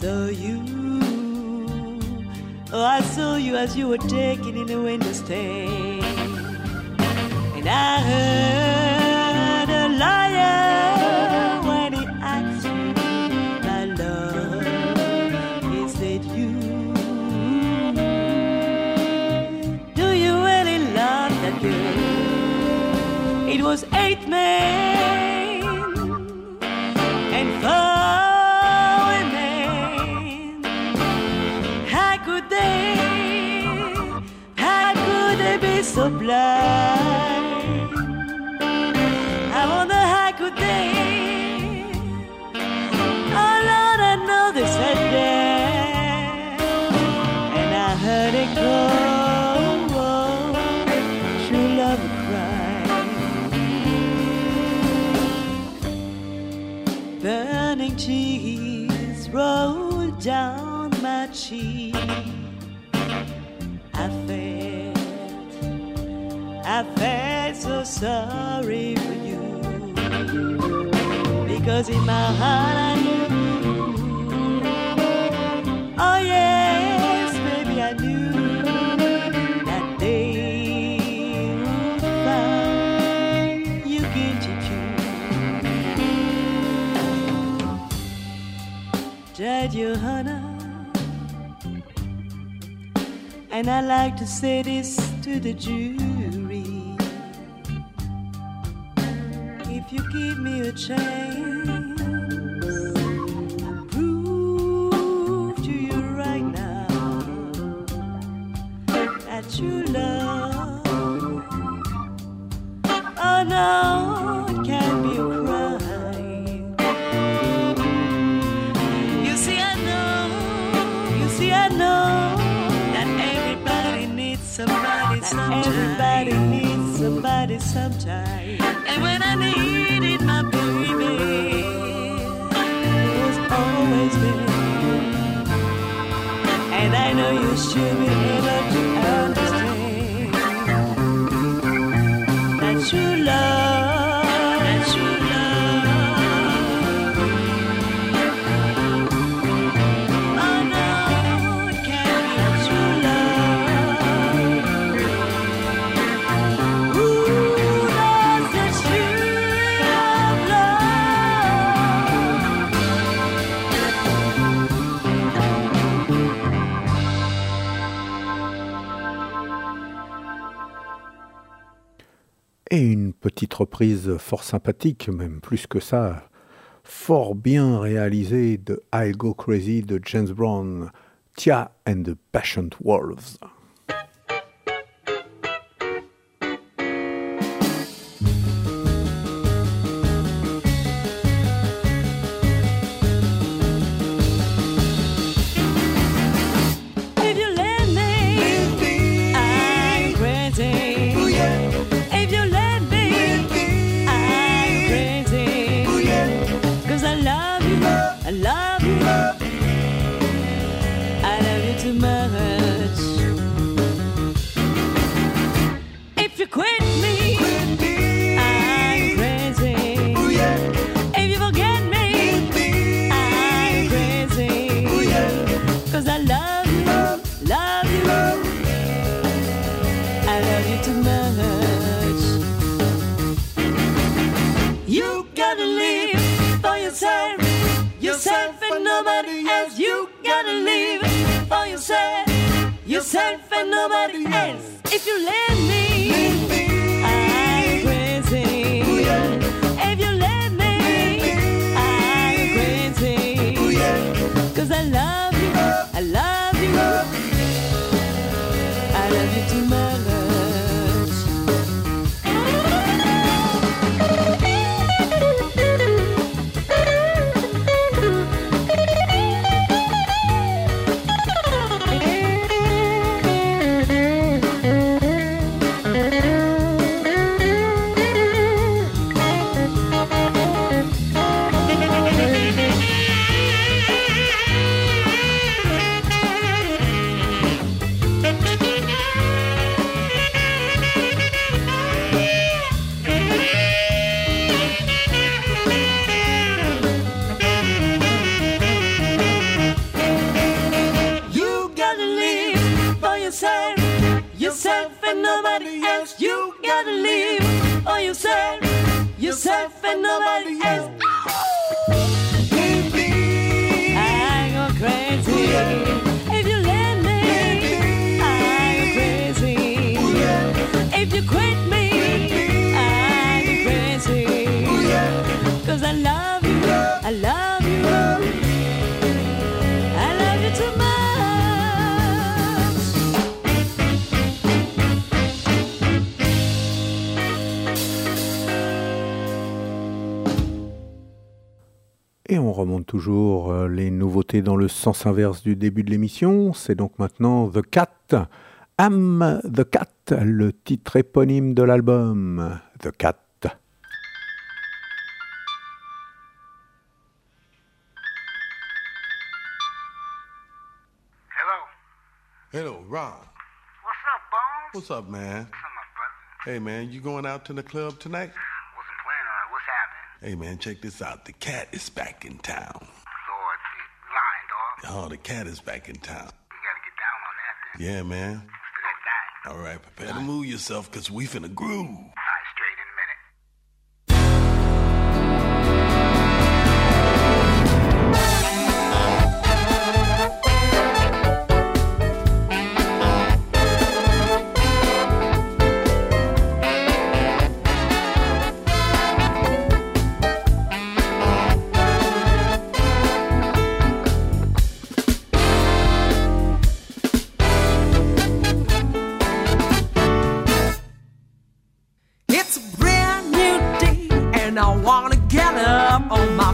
saw you. Oh, I saw you as you were taken in the window stand. And I heard a liar when he asked me, my love, is it you? Do you really love that girl? It was eight men they? I felt so sorry for you because in my heart I knew. Oh yes, baby, I knew that they would find you guilty too. Judge Johanna, and I like to say this to the jury. Give me a chance, prove to you right now that you love. Oh no, it can't be a crime. You see, I know, you see, I know that everybody needs somebody sometime. Everybody needs somebody sometime. And when I needed always there. And I know you should be able petite reprise fort sympathique, même plus que ça, fort bien réalisée de I'll Go Crazy de James Brown, Tia and the Patient Wolves. remonte toujours euh, les nouveautés dans le sens inverse du début de l'émission. C'est donc maintenant The Cat. Am the Cat, le titre éponyme de l'album. The Cat. Hello, Ron. What's up, Bones? What's up, man? What's up, my brother? Hey, man, you going out to the club tonight? Hey man, check this out. The cat is back in town. Lord, lying, dog. Oh, the cat is back in town. You gotta get down on that then. Yeah, man. All right, prepare to move yourself, cause we finna groove.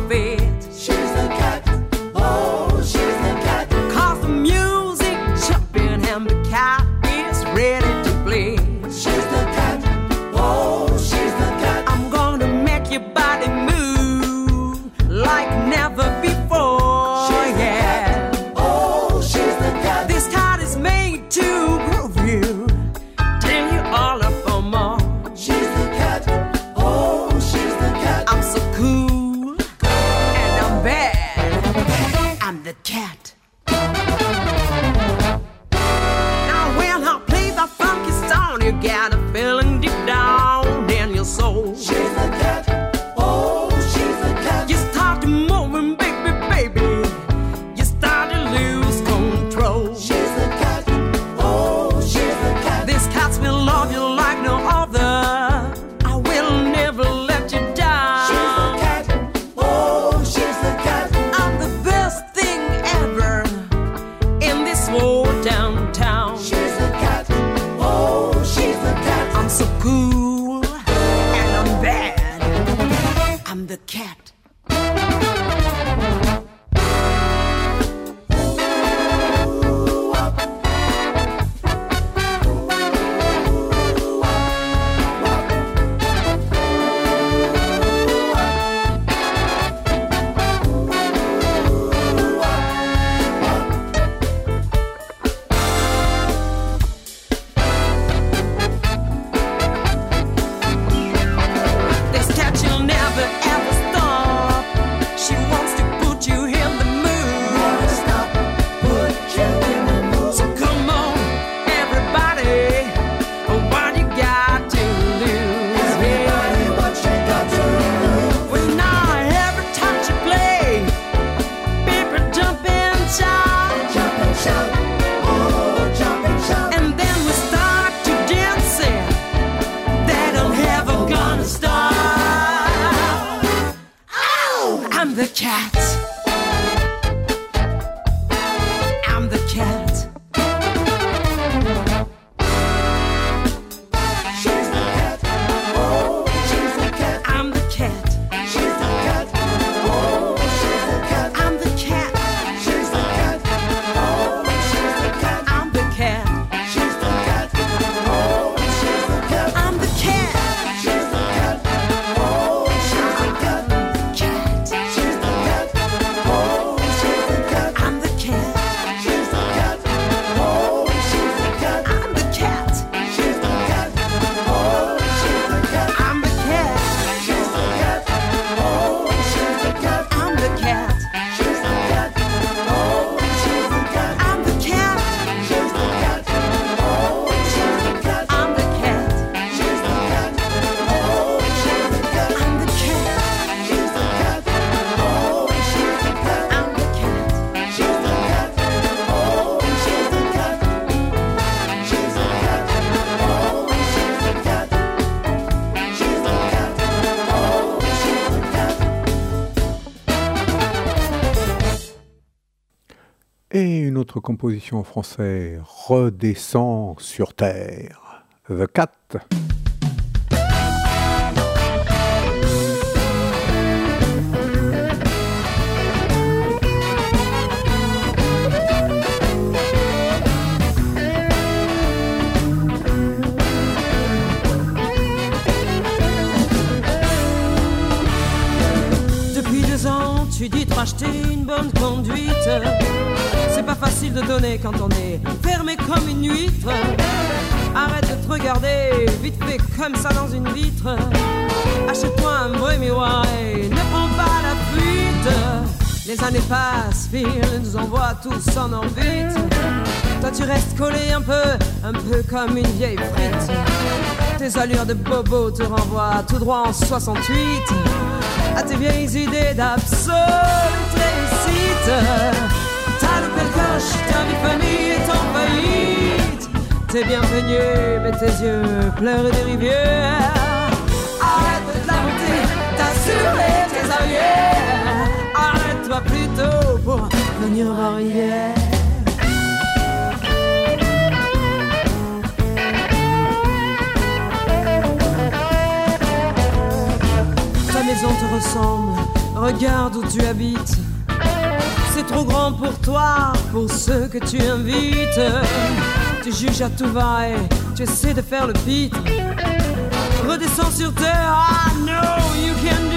coffee. composition en français redescend sur terre. The Cat ça n'est pas nous envoie tous en orbite. Toi tu restes collé un peu, un peu comme une vieille frite. Tes allures de bobo te renvoient tout droit en 68 à tes vieilles idées d'absolute réussite. Ta nouvelle coche, ta vie famille est en faillite. T'es bien peigné, mais tes yeux pleurent des rivières. plutôt pour venir arrière. Ta maison te ressemble, regarde où tu habites. C'est trop grand pour toi, pour ceux que tu invites. Tu juges à tout va et tu essaies de faire le pitre. Redescends sur terre, I know you can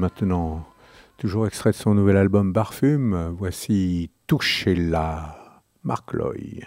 maintenant, toujours extrait de son nouvel album Barfume, voici Touchez-la, Marc Loy.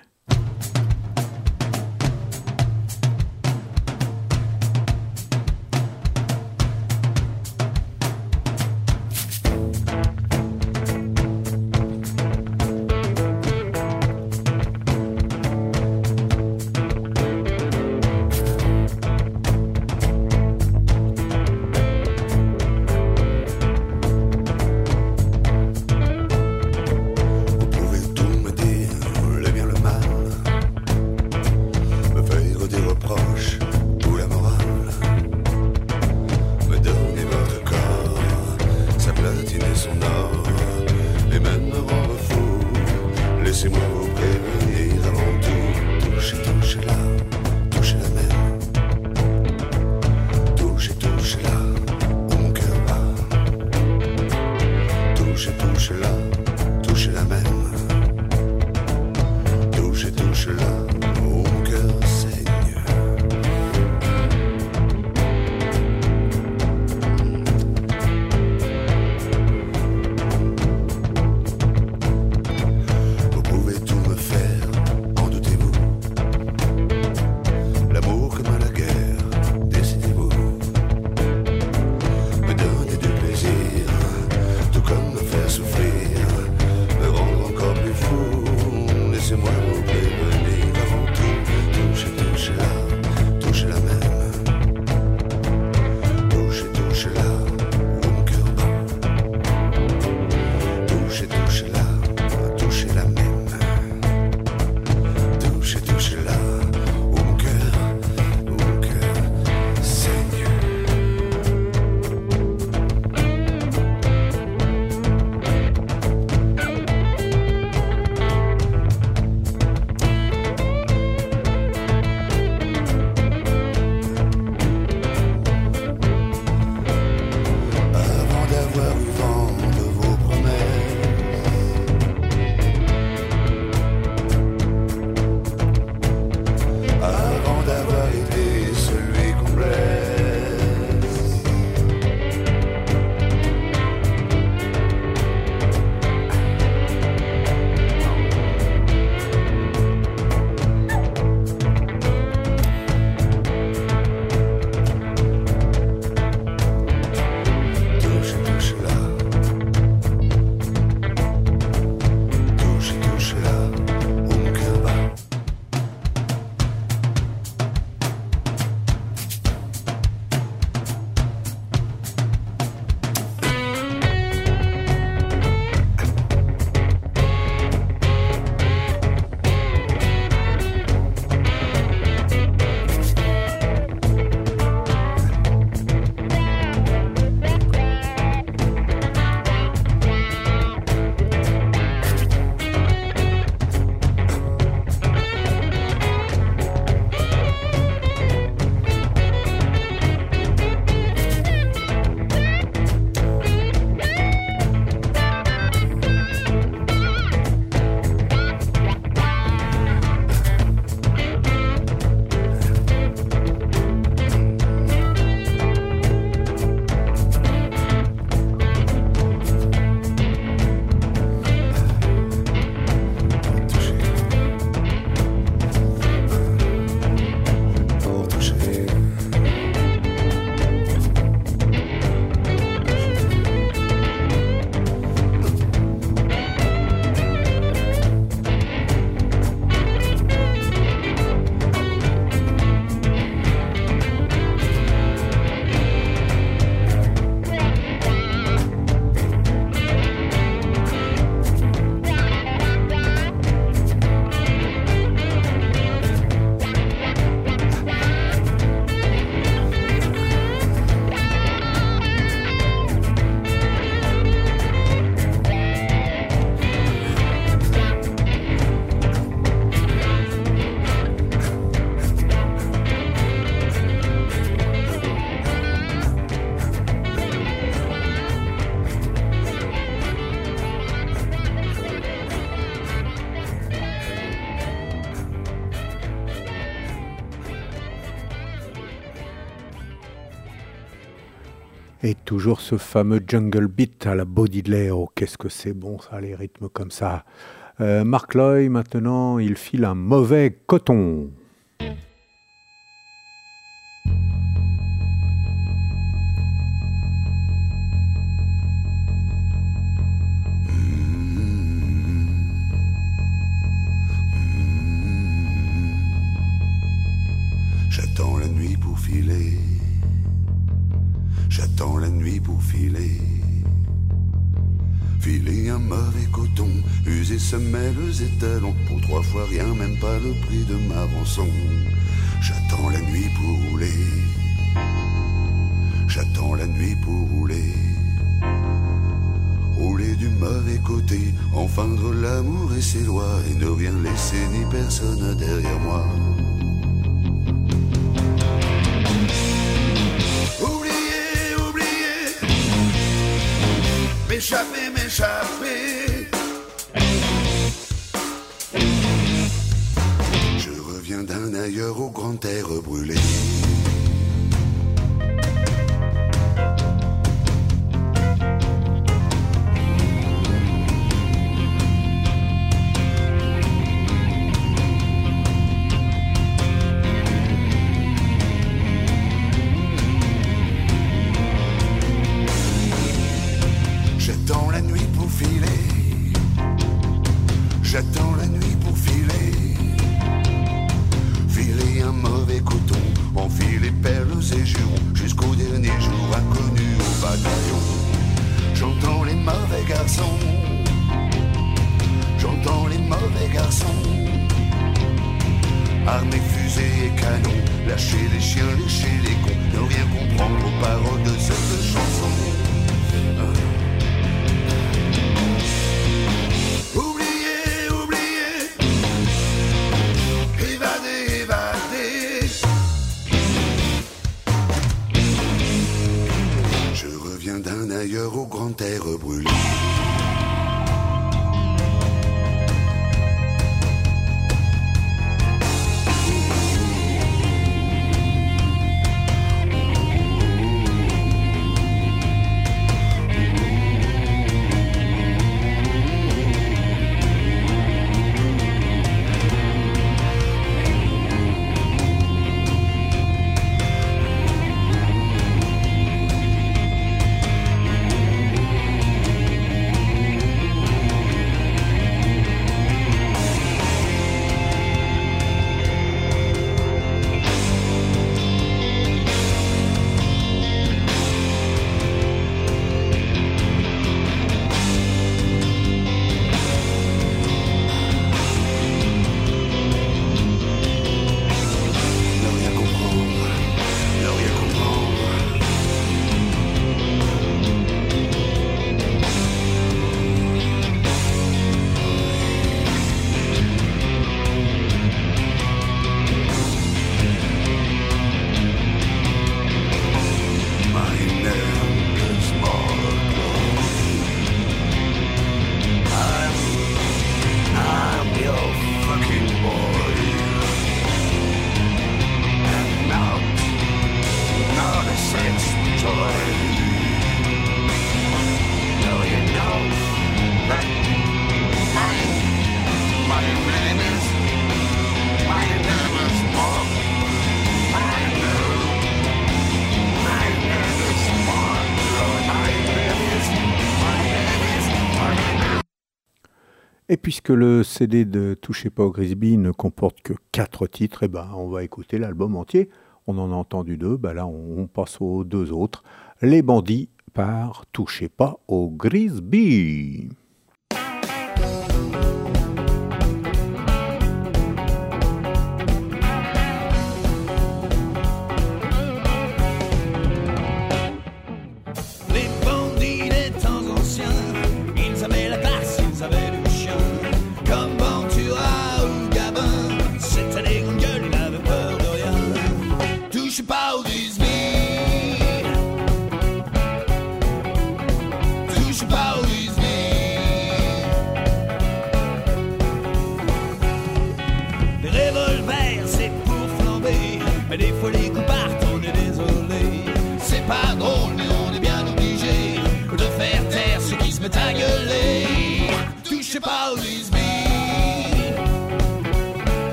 Et toujours ce fameux jungle beat à la Bodyley. Oh, qu'est-ce que c'est bon ça, les rythmes comme ça. Euh, Loy, maintenant, il file un mauvais coton. J'attends la nuit pour filer. J'attends la nuit pour filer. Filer un mauvais coton, user semelles et talons. Pour trois fois rien, même pas le prix de ma rançon. J'attends la nuit pour rouler. J'attends la nuit pour rouler. Rouler du mauvais côté, enfreindre l'amour et ses lois, et ne rien laisser ni personne derrière moi. M'échapper, m'échapper. Je reviens d'un ailleurs au grand air brûlé. Puisque le CD de Touchez pas au Grisby ne comporte que quatre titres, eh ben, on va écouter l'album entier. On en a entendu deux, ben là on, on passe aux deux autres. Les bandits par Touchez pas au Grisby.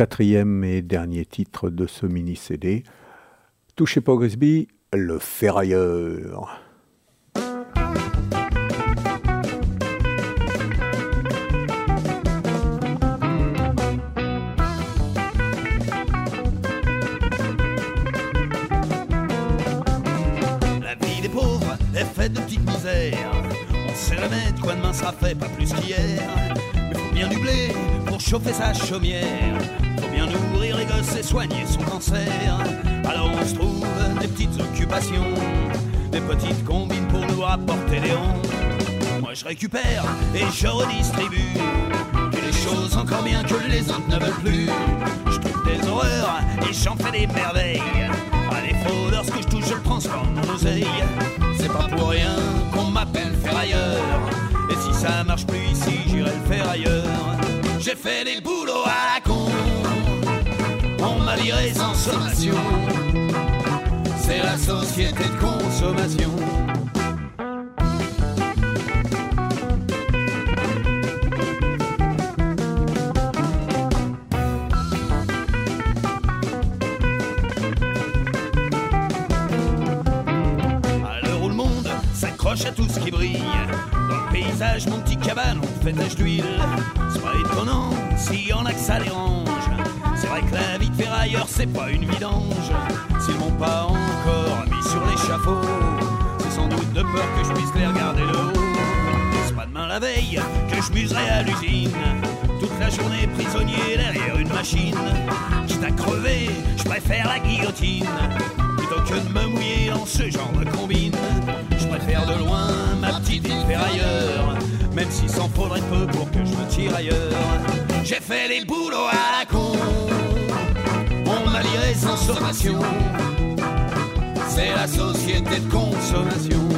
Quatrième et dernier titre de ce mini-CD, Touchez pas Grisby, le ferrailleur. La vie des pauvres est faite de petites misères. On sait jamais de quoi demain sera fait, pas plus qu'hier. Mais faut bien du blé pour chauffer sa chaumière. Et soigner son cancer. Alors on se trouve des petites occupations, des petites combines pour nous rapporter des ronds. Moi je récupère et je redistribue. Que les choses encore bien que les autres ne veulent plus. Je trouve des horreurs et j'en fais des merveilles. À défaut, lorsque je touche, je le transforme en oseille. C'est pas pour rien qu'on m'appelle ferrailleur. Et si ça marche plus ici, j'irai le faire ailleurs. J'ai fait des boulots à la sommation. C'est la société de consommation. À l'heure où le monde s'accroche à tout ce qui brille Dans le paysage, mon petit cabane, on fait tache d'huile C'est pas étonnant s'il y en a vrai que la vie de ferrailleur, c'est pas une vidange. S'ils m'ont pas encore mis sur l'échafaud C'est sans doute de peur que je puisse les regarder de haut. C'est pas demain la veille que je muserai à l'usine. Toute la journée prisonnier derrière une machine. Quitte à crever, je préfère la guillotine. Plutôt que de me mouiller dans ce genre de combine Je préfère de loin ma petite ville ferrailleur. Même s'il s'en faudrait peu pour que je me tire ailleurs. J'ai fait des boulots à la con viré sans sommation C'est la société de consommation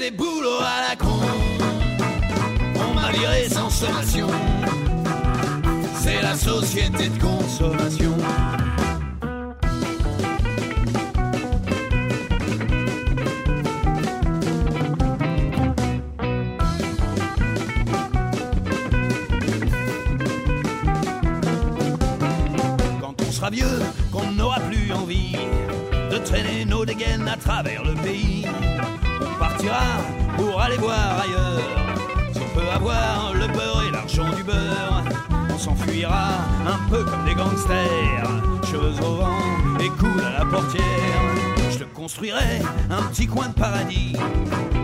des boulots à la con. On m'a viré sans sommation. C'est la société de consommation. Quand on sera vieux, qu'on n'aura plus envie de traîner nos dégaines à travers le pays. Un peu comme des gangsters, cheveux au vent et coude à la portière. Je te construirai un petit coin de paradis,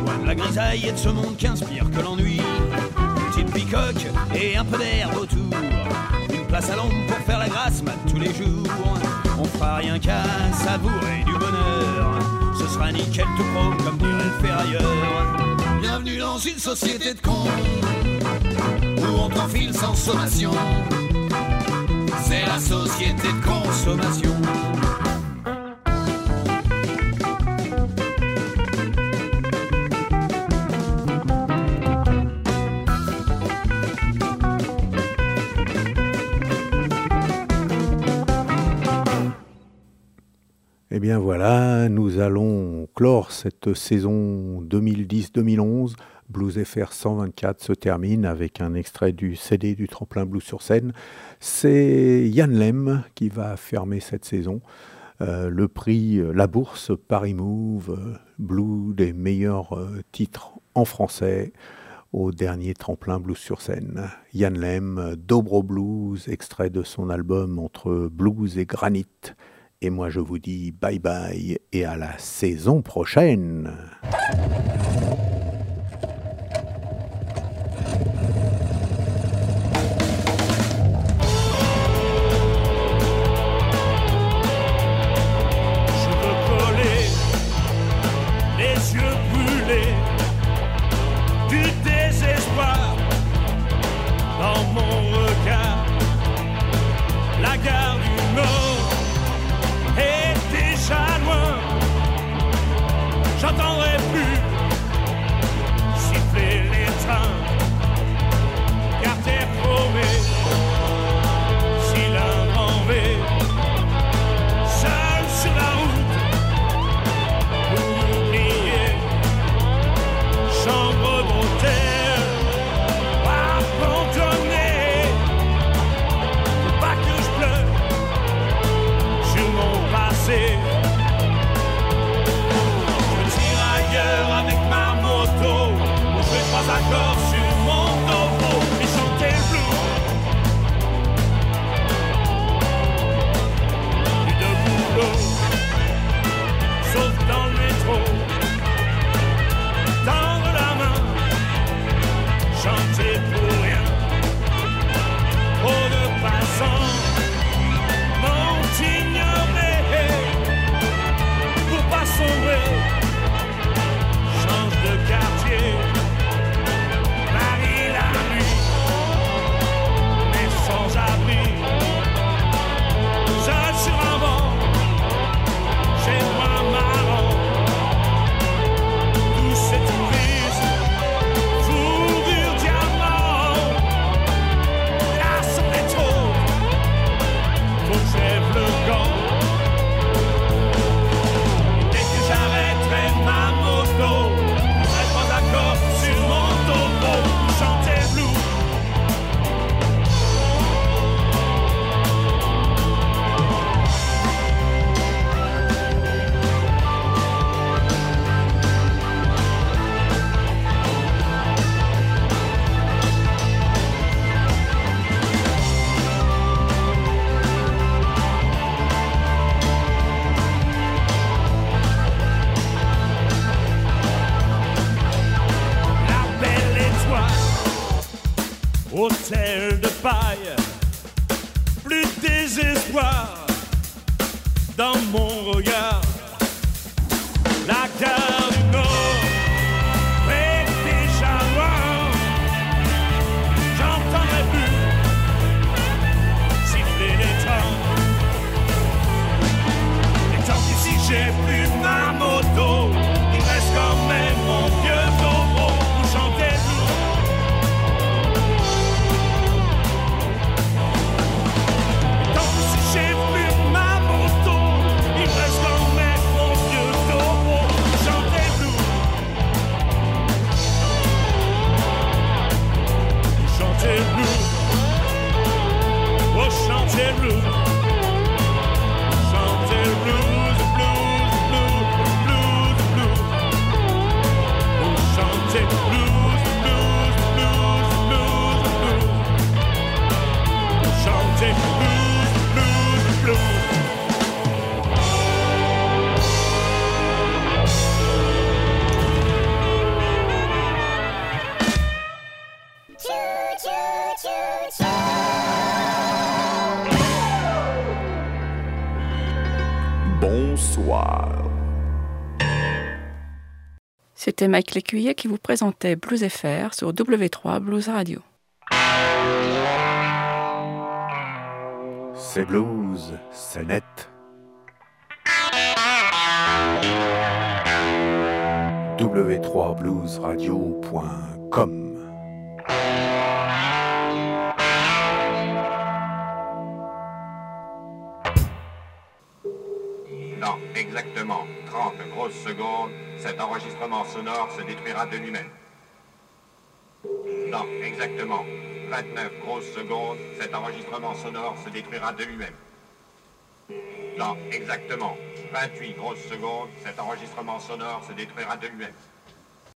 loin de la grisaille et de ce monde qui inspire que l'ennui. Petite bicoque et un peu d'herbe autour, une place à l'ombre pour faire la grasse mat tous les jours. On fera rien qu'à savourer du bonheur, ce sera nickel tout chrome comme dirait le ferrailleur. Bienvenue dans une société de cons où on t'enfile sans sommation. C'est la société de consommation. Eh bien voilà, nous allons clore cette saison 2010-2011. Blues FR 124 se termine avec un extrait du CD du Tremplin Blues sur scène. C'est Yann Lem qui va fermer cette saison. Euh, le prix, euh, la bourse Paris Move, euh, Blue des meilleurs euh, titres en français au dernier tremplin blues sur scène. Yann Lem, Dobro Blues, extrait de son album Entre blues et granit. Et moi je vous dis bye bye et à la saison prochaine. C'était Mike Lécuyer qui vous présentait Blues FR sur W3 Blues Radio. C'est blues, c'est net. w3bluesradio.com sonore se détruira de lui-même. Dans exactement 29 grosses secondes, cet enregistrement sonore se détruira de lui-même. Dans exactement 28 grosses secondes, cet enregistrement sonore se détruira de lui-même.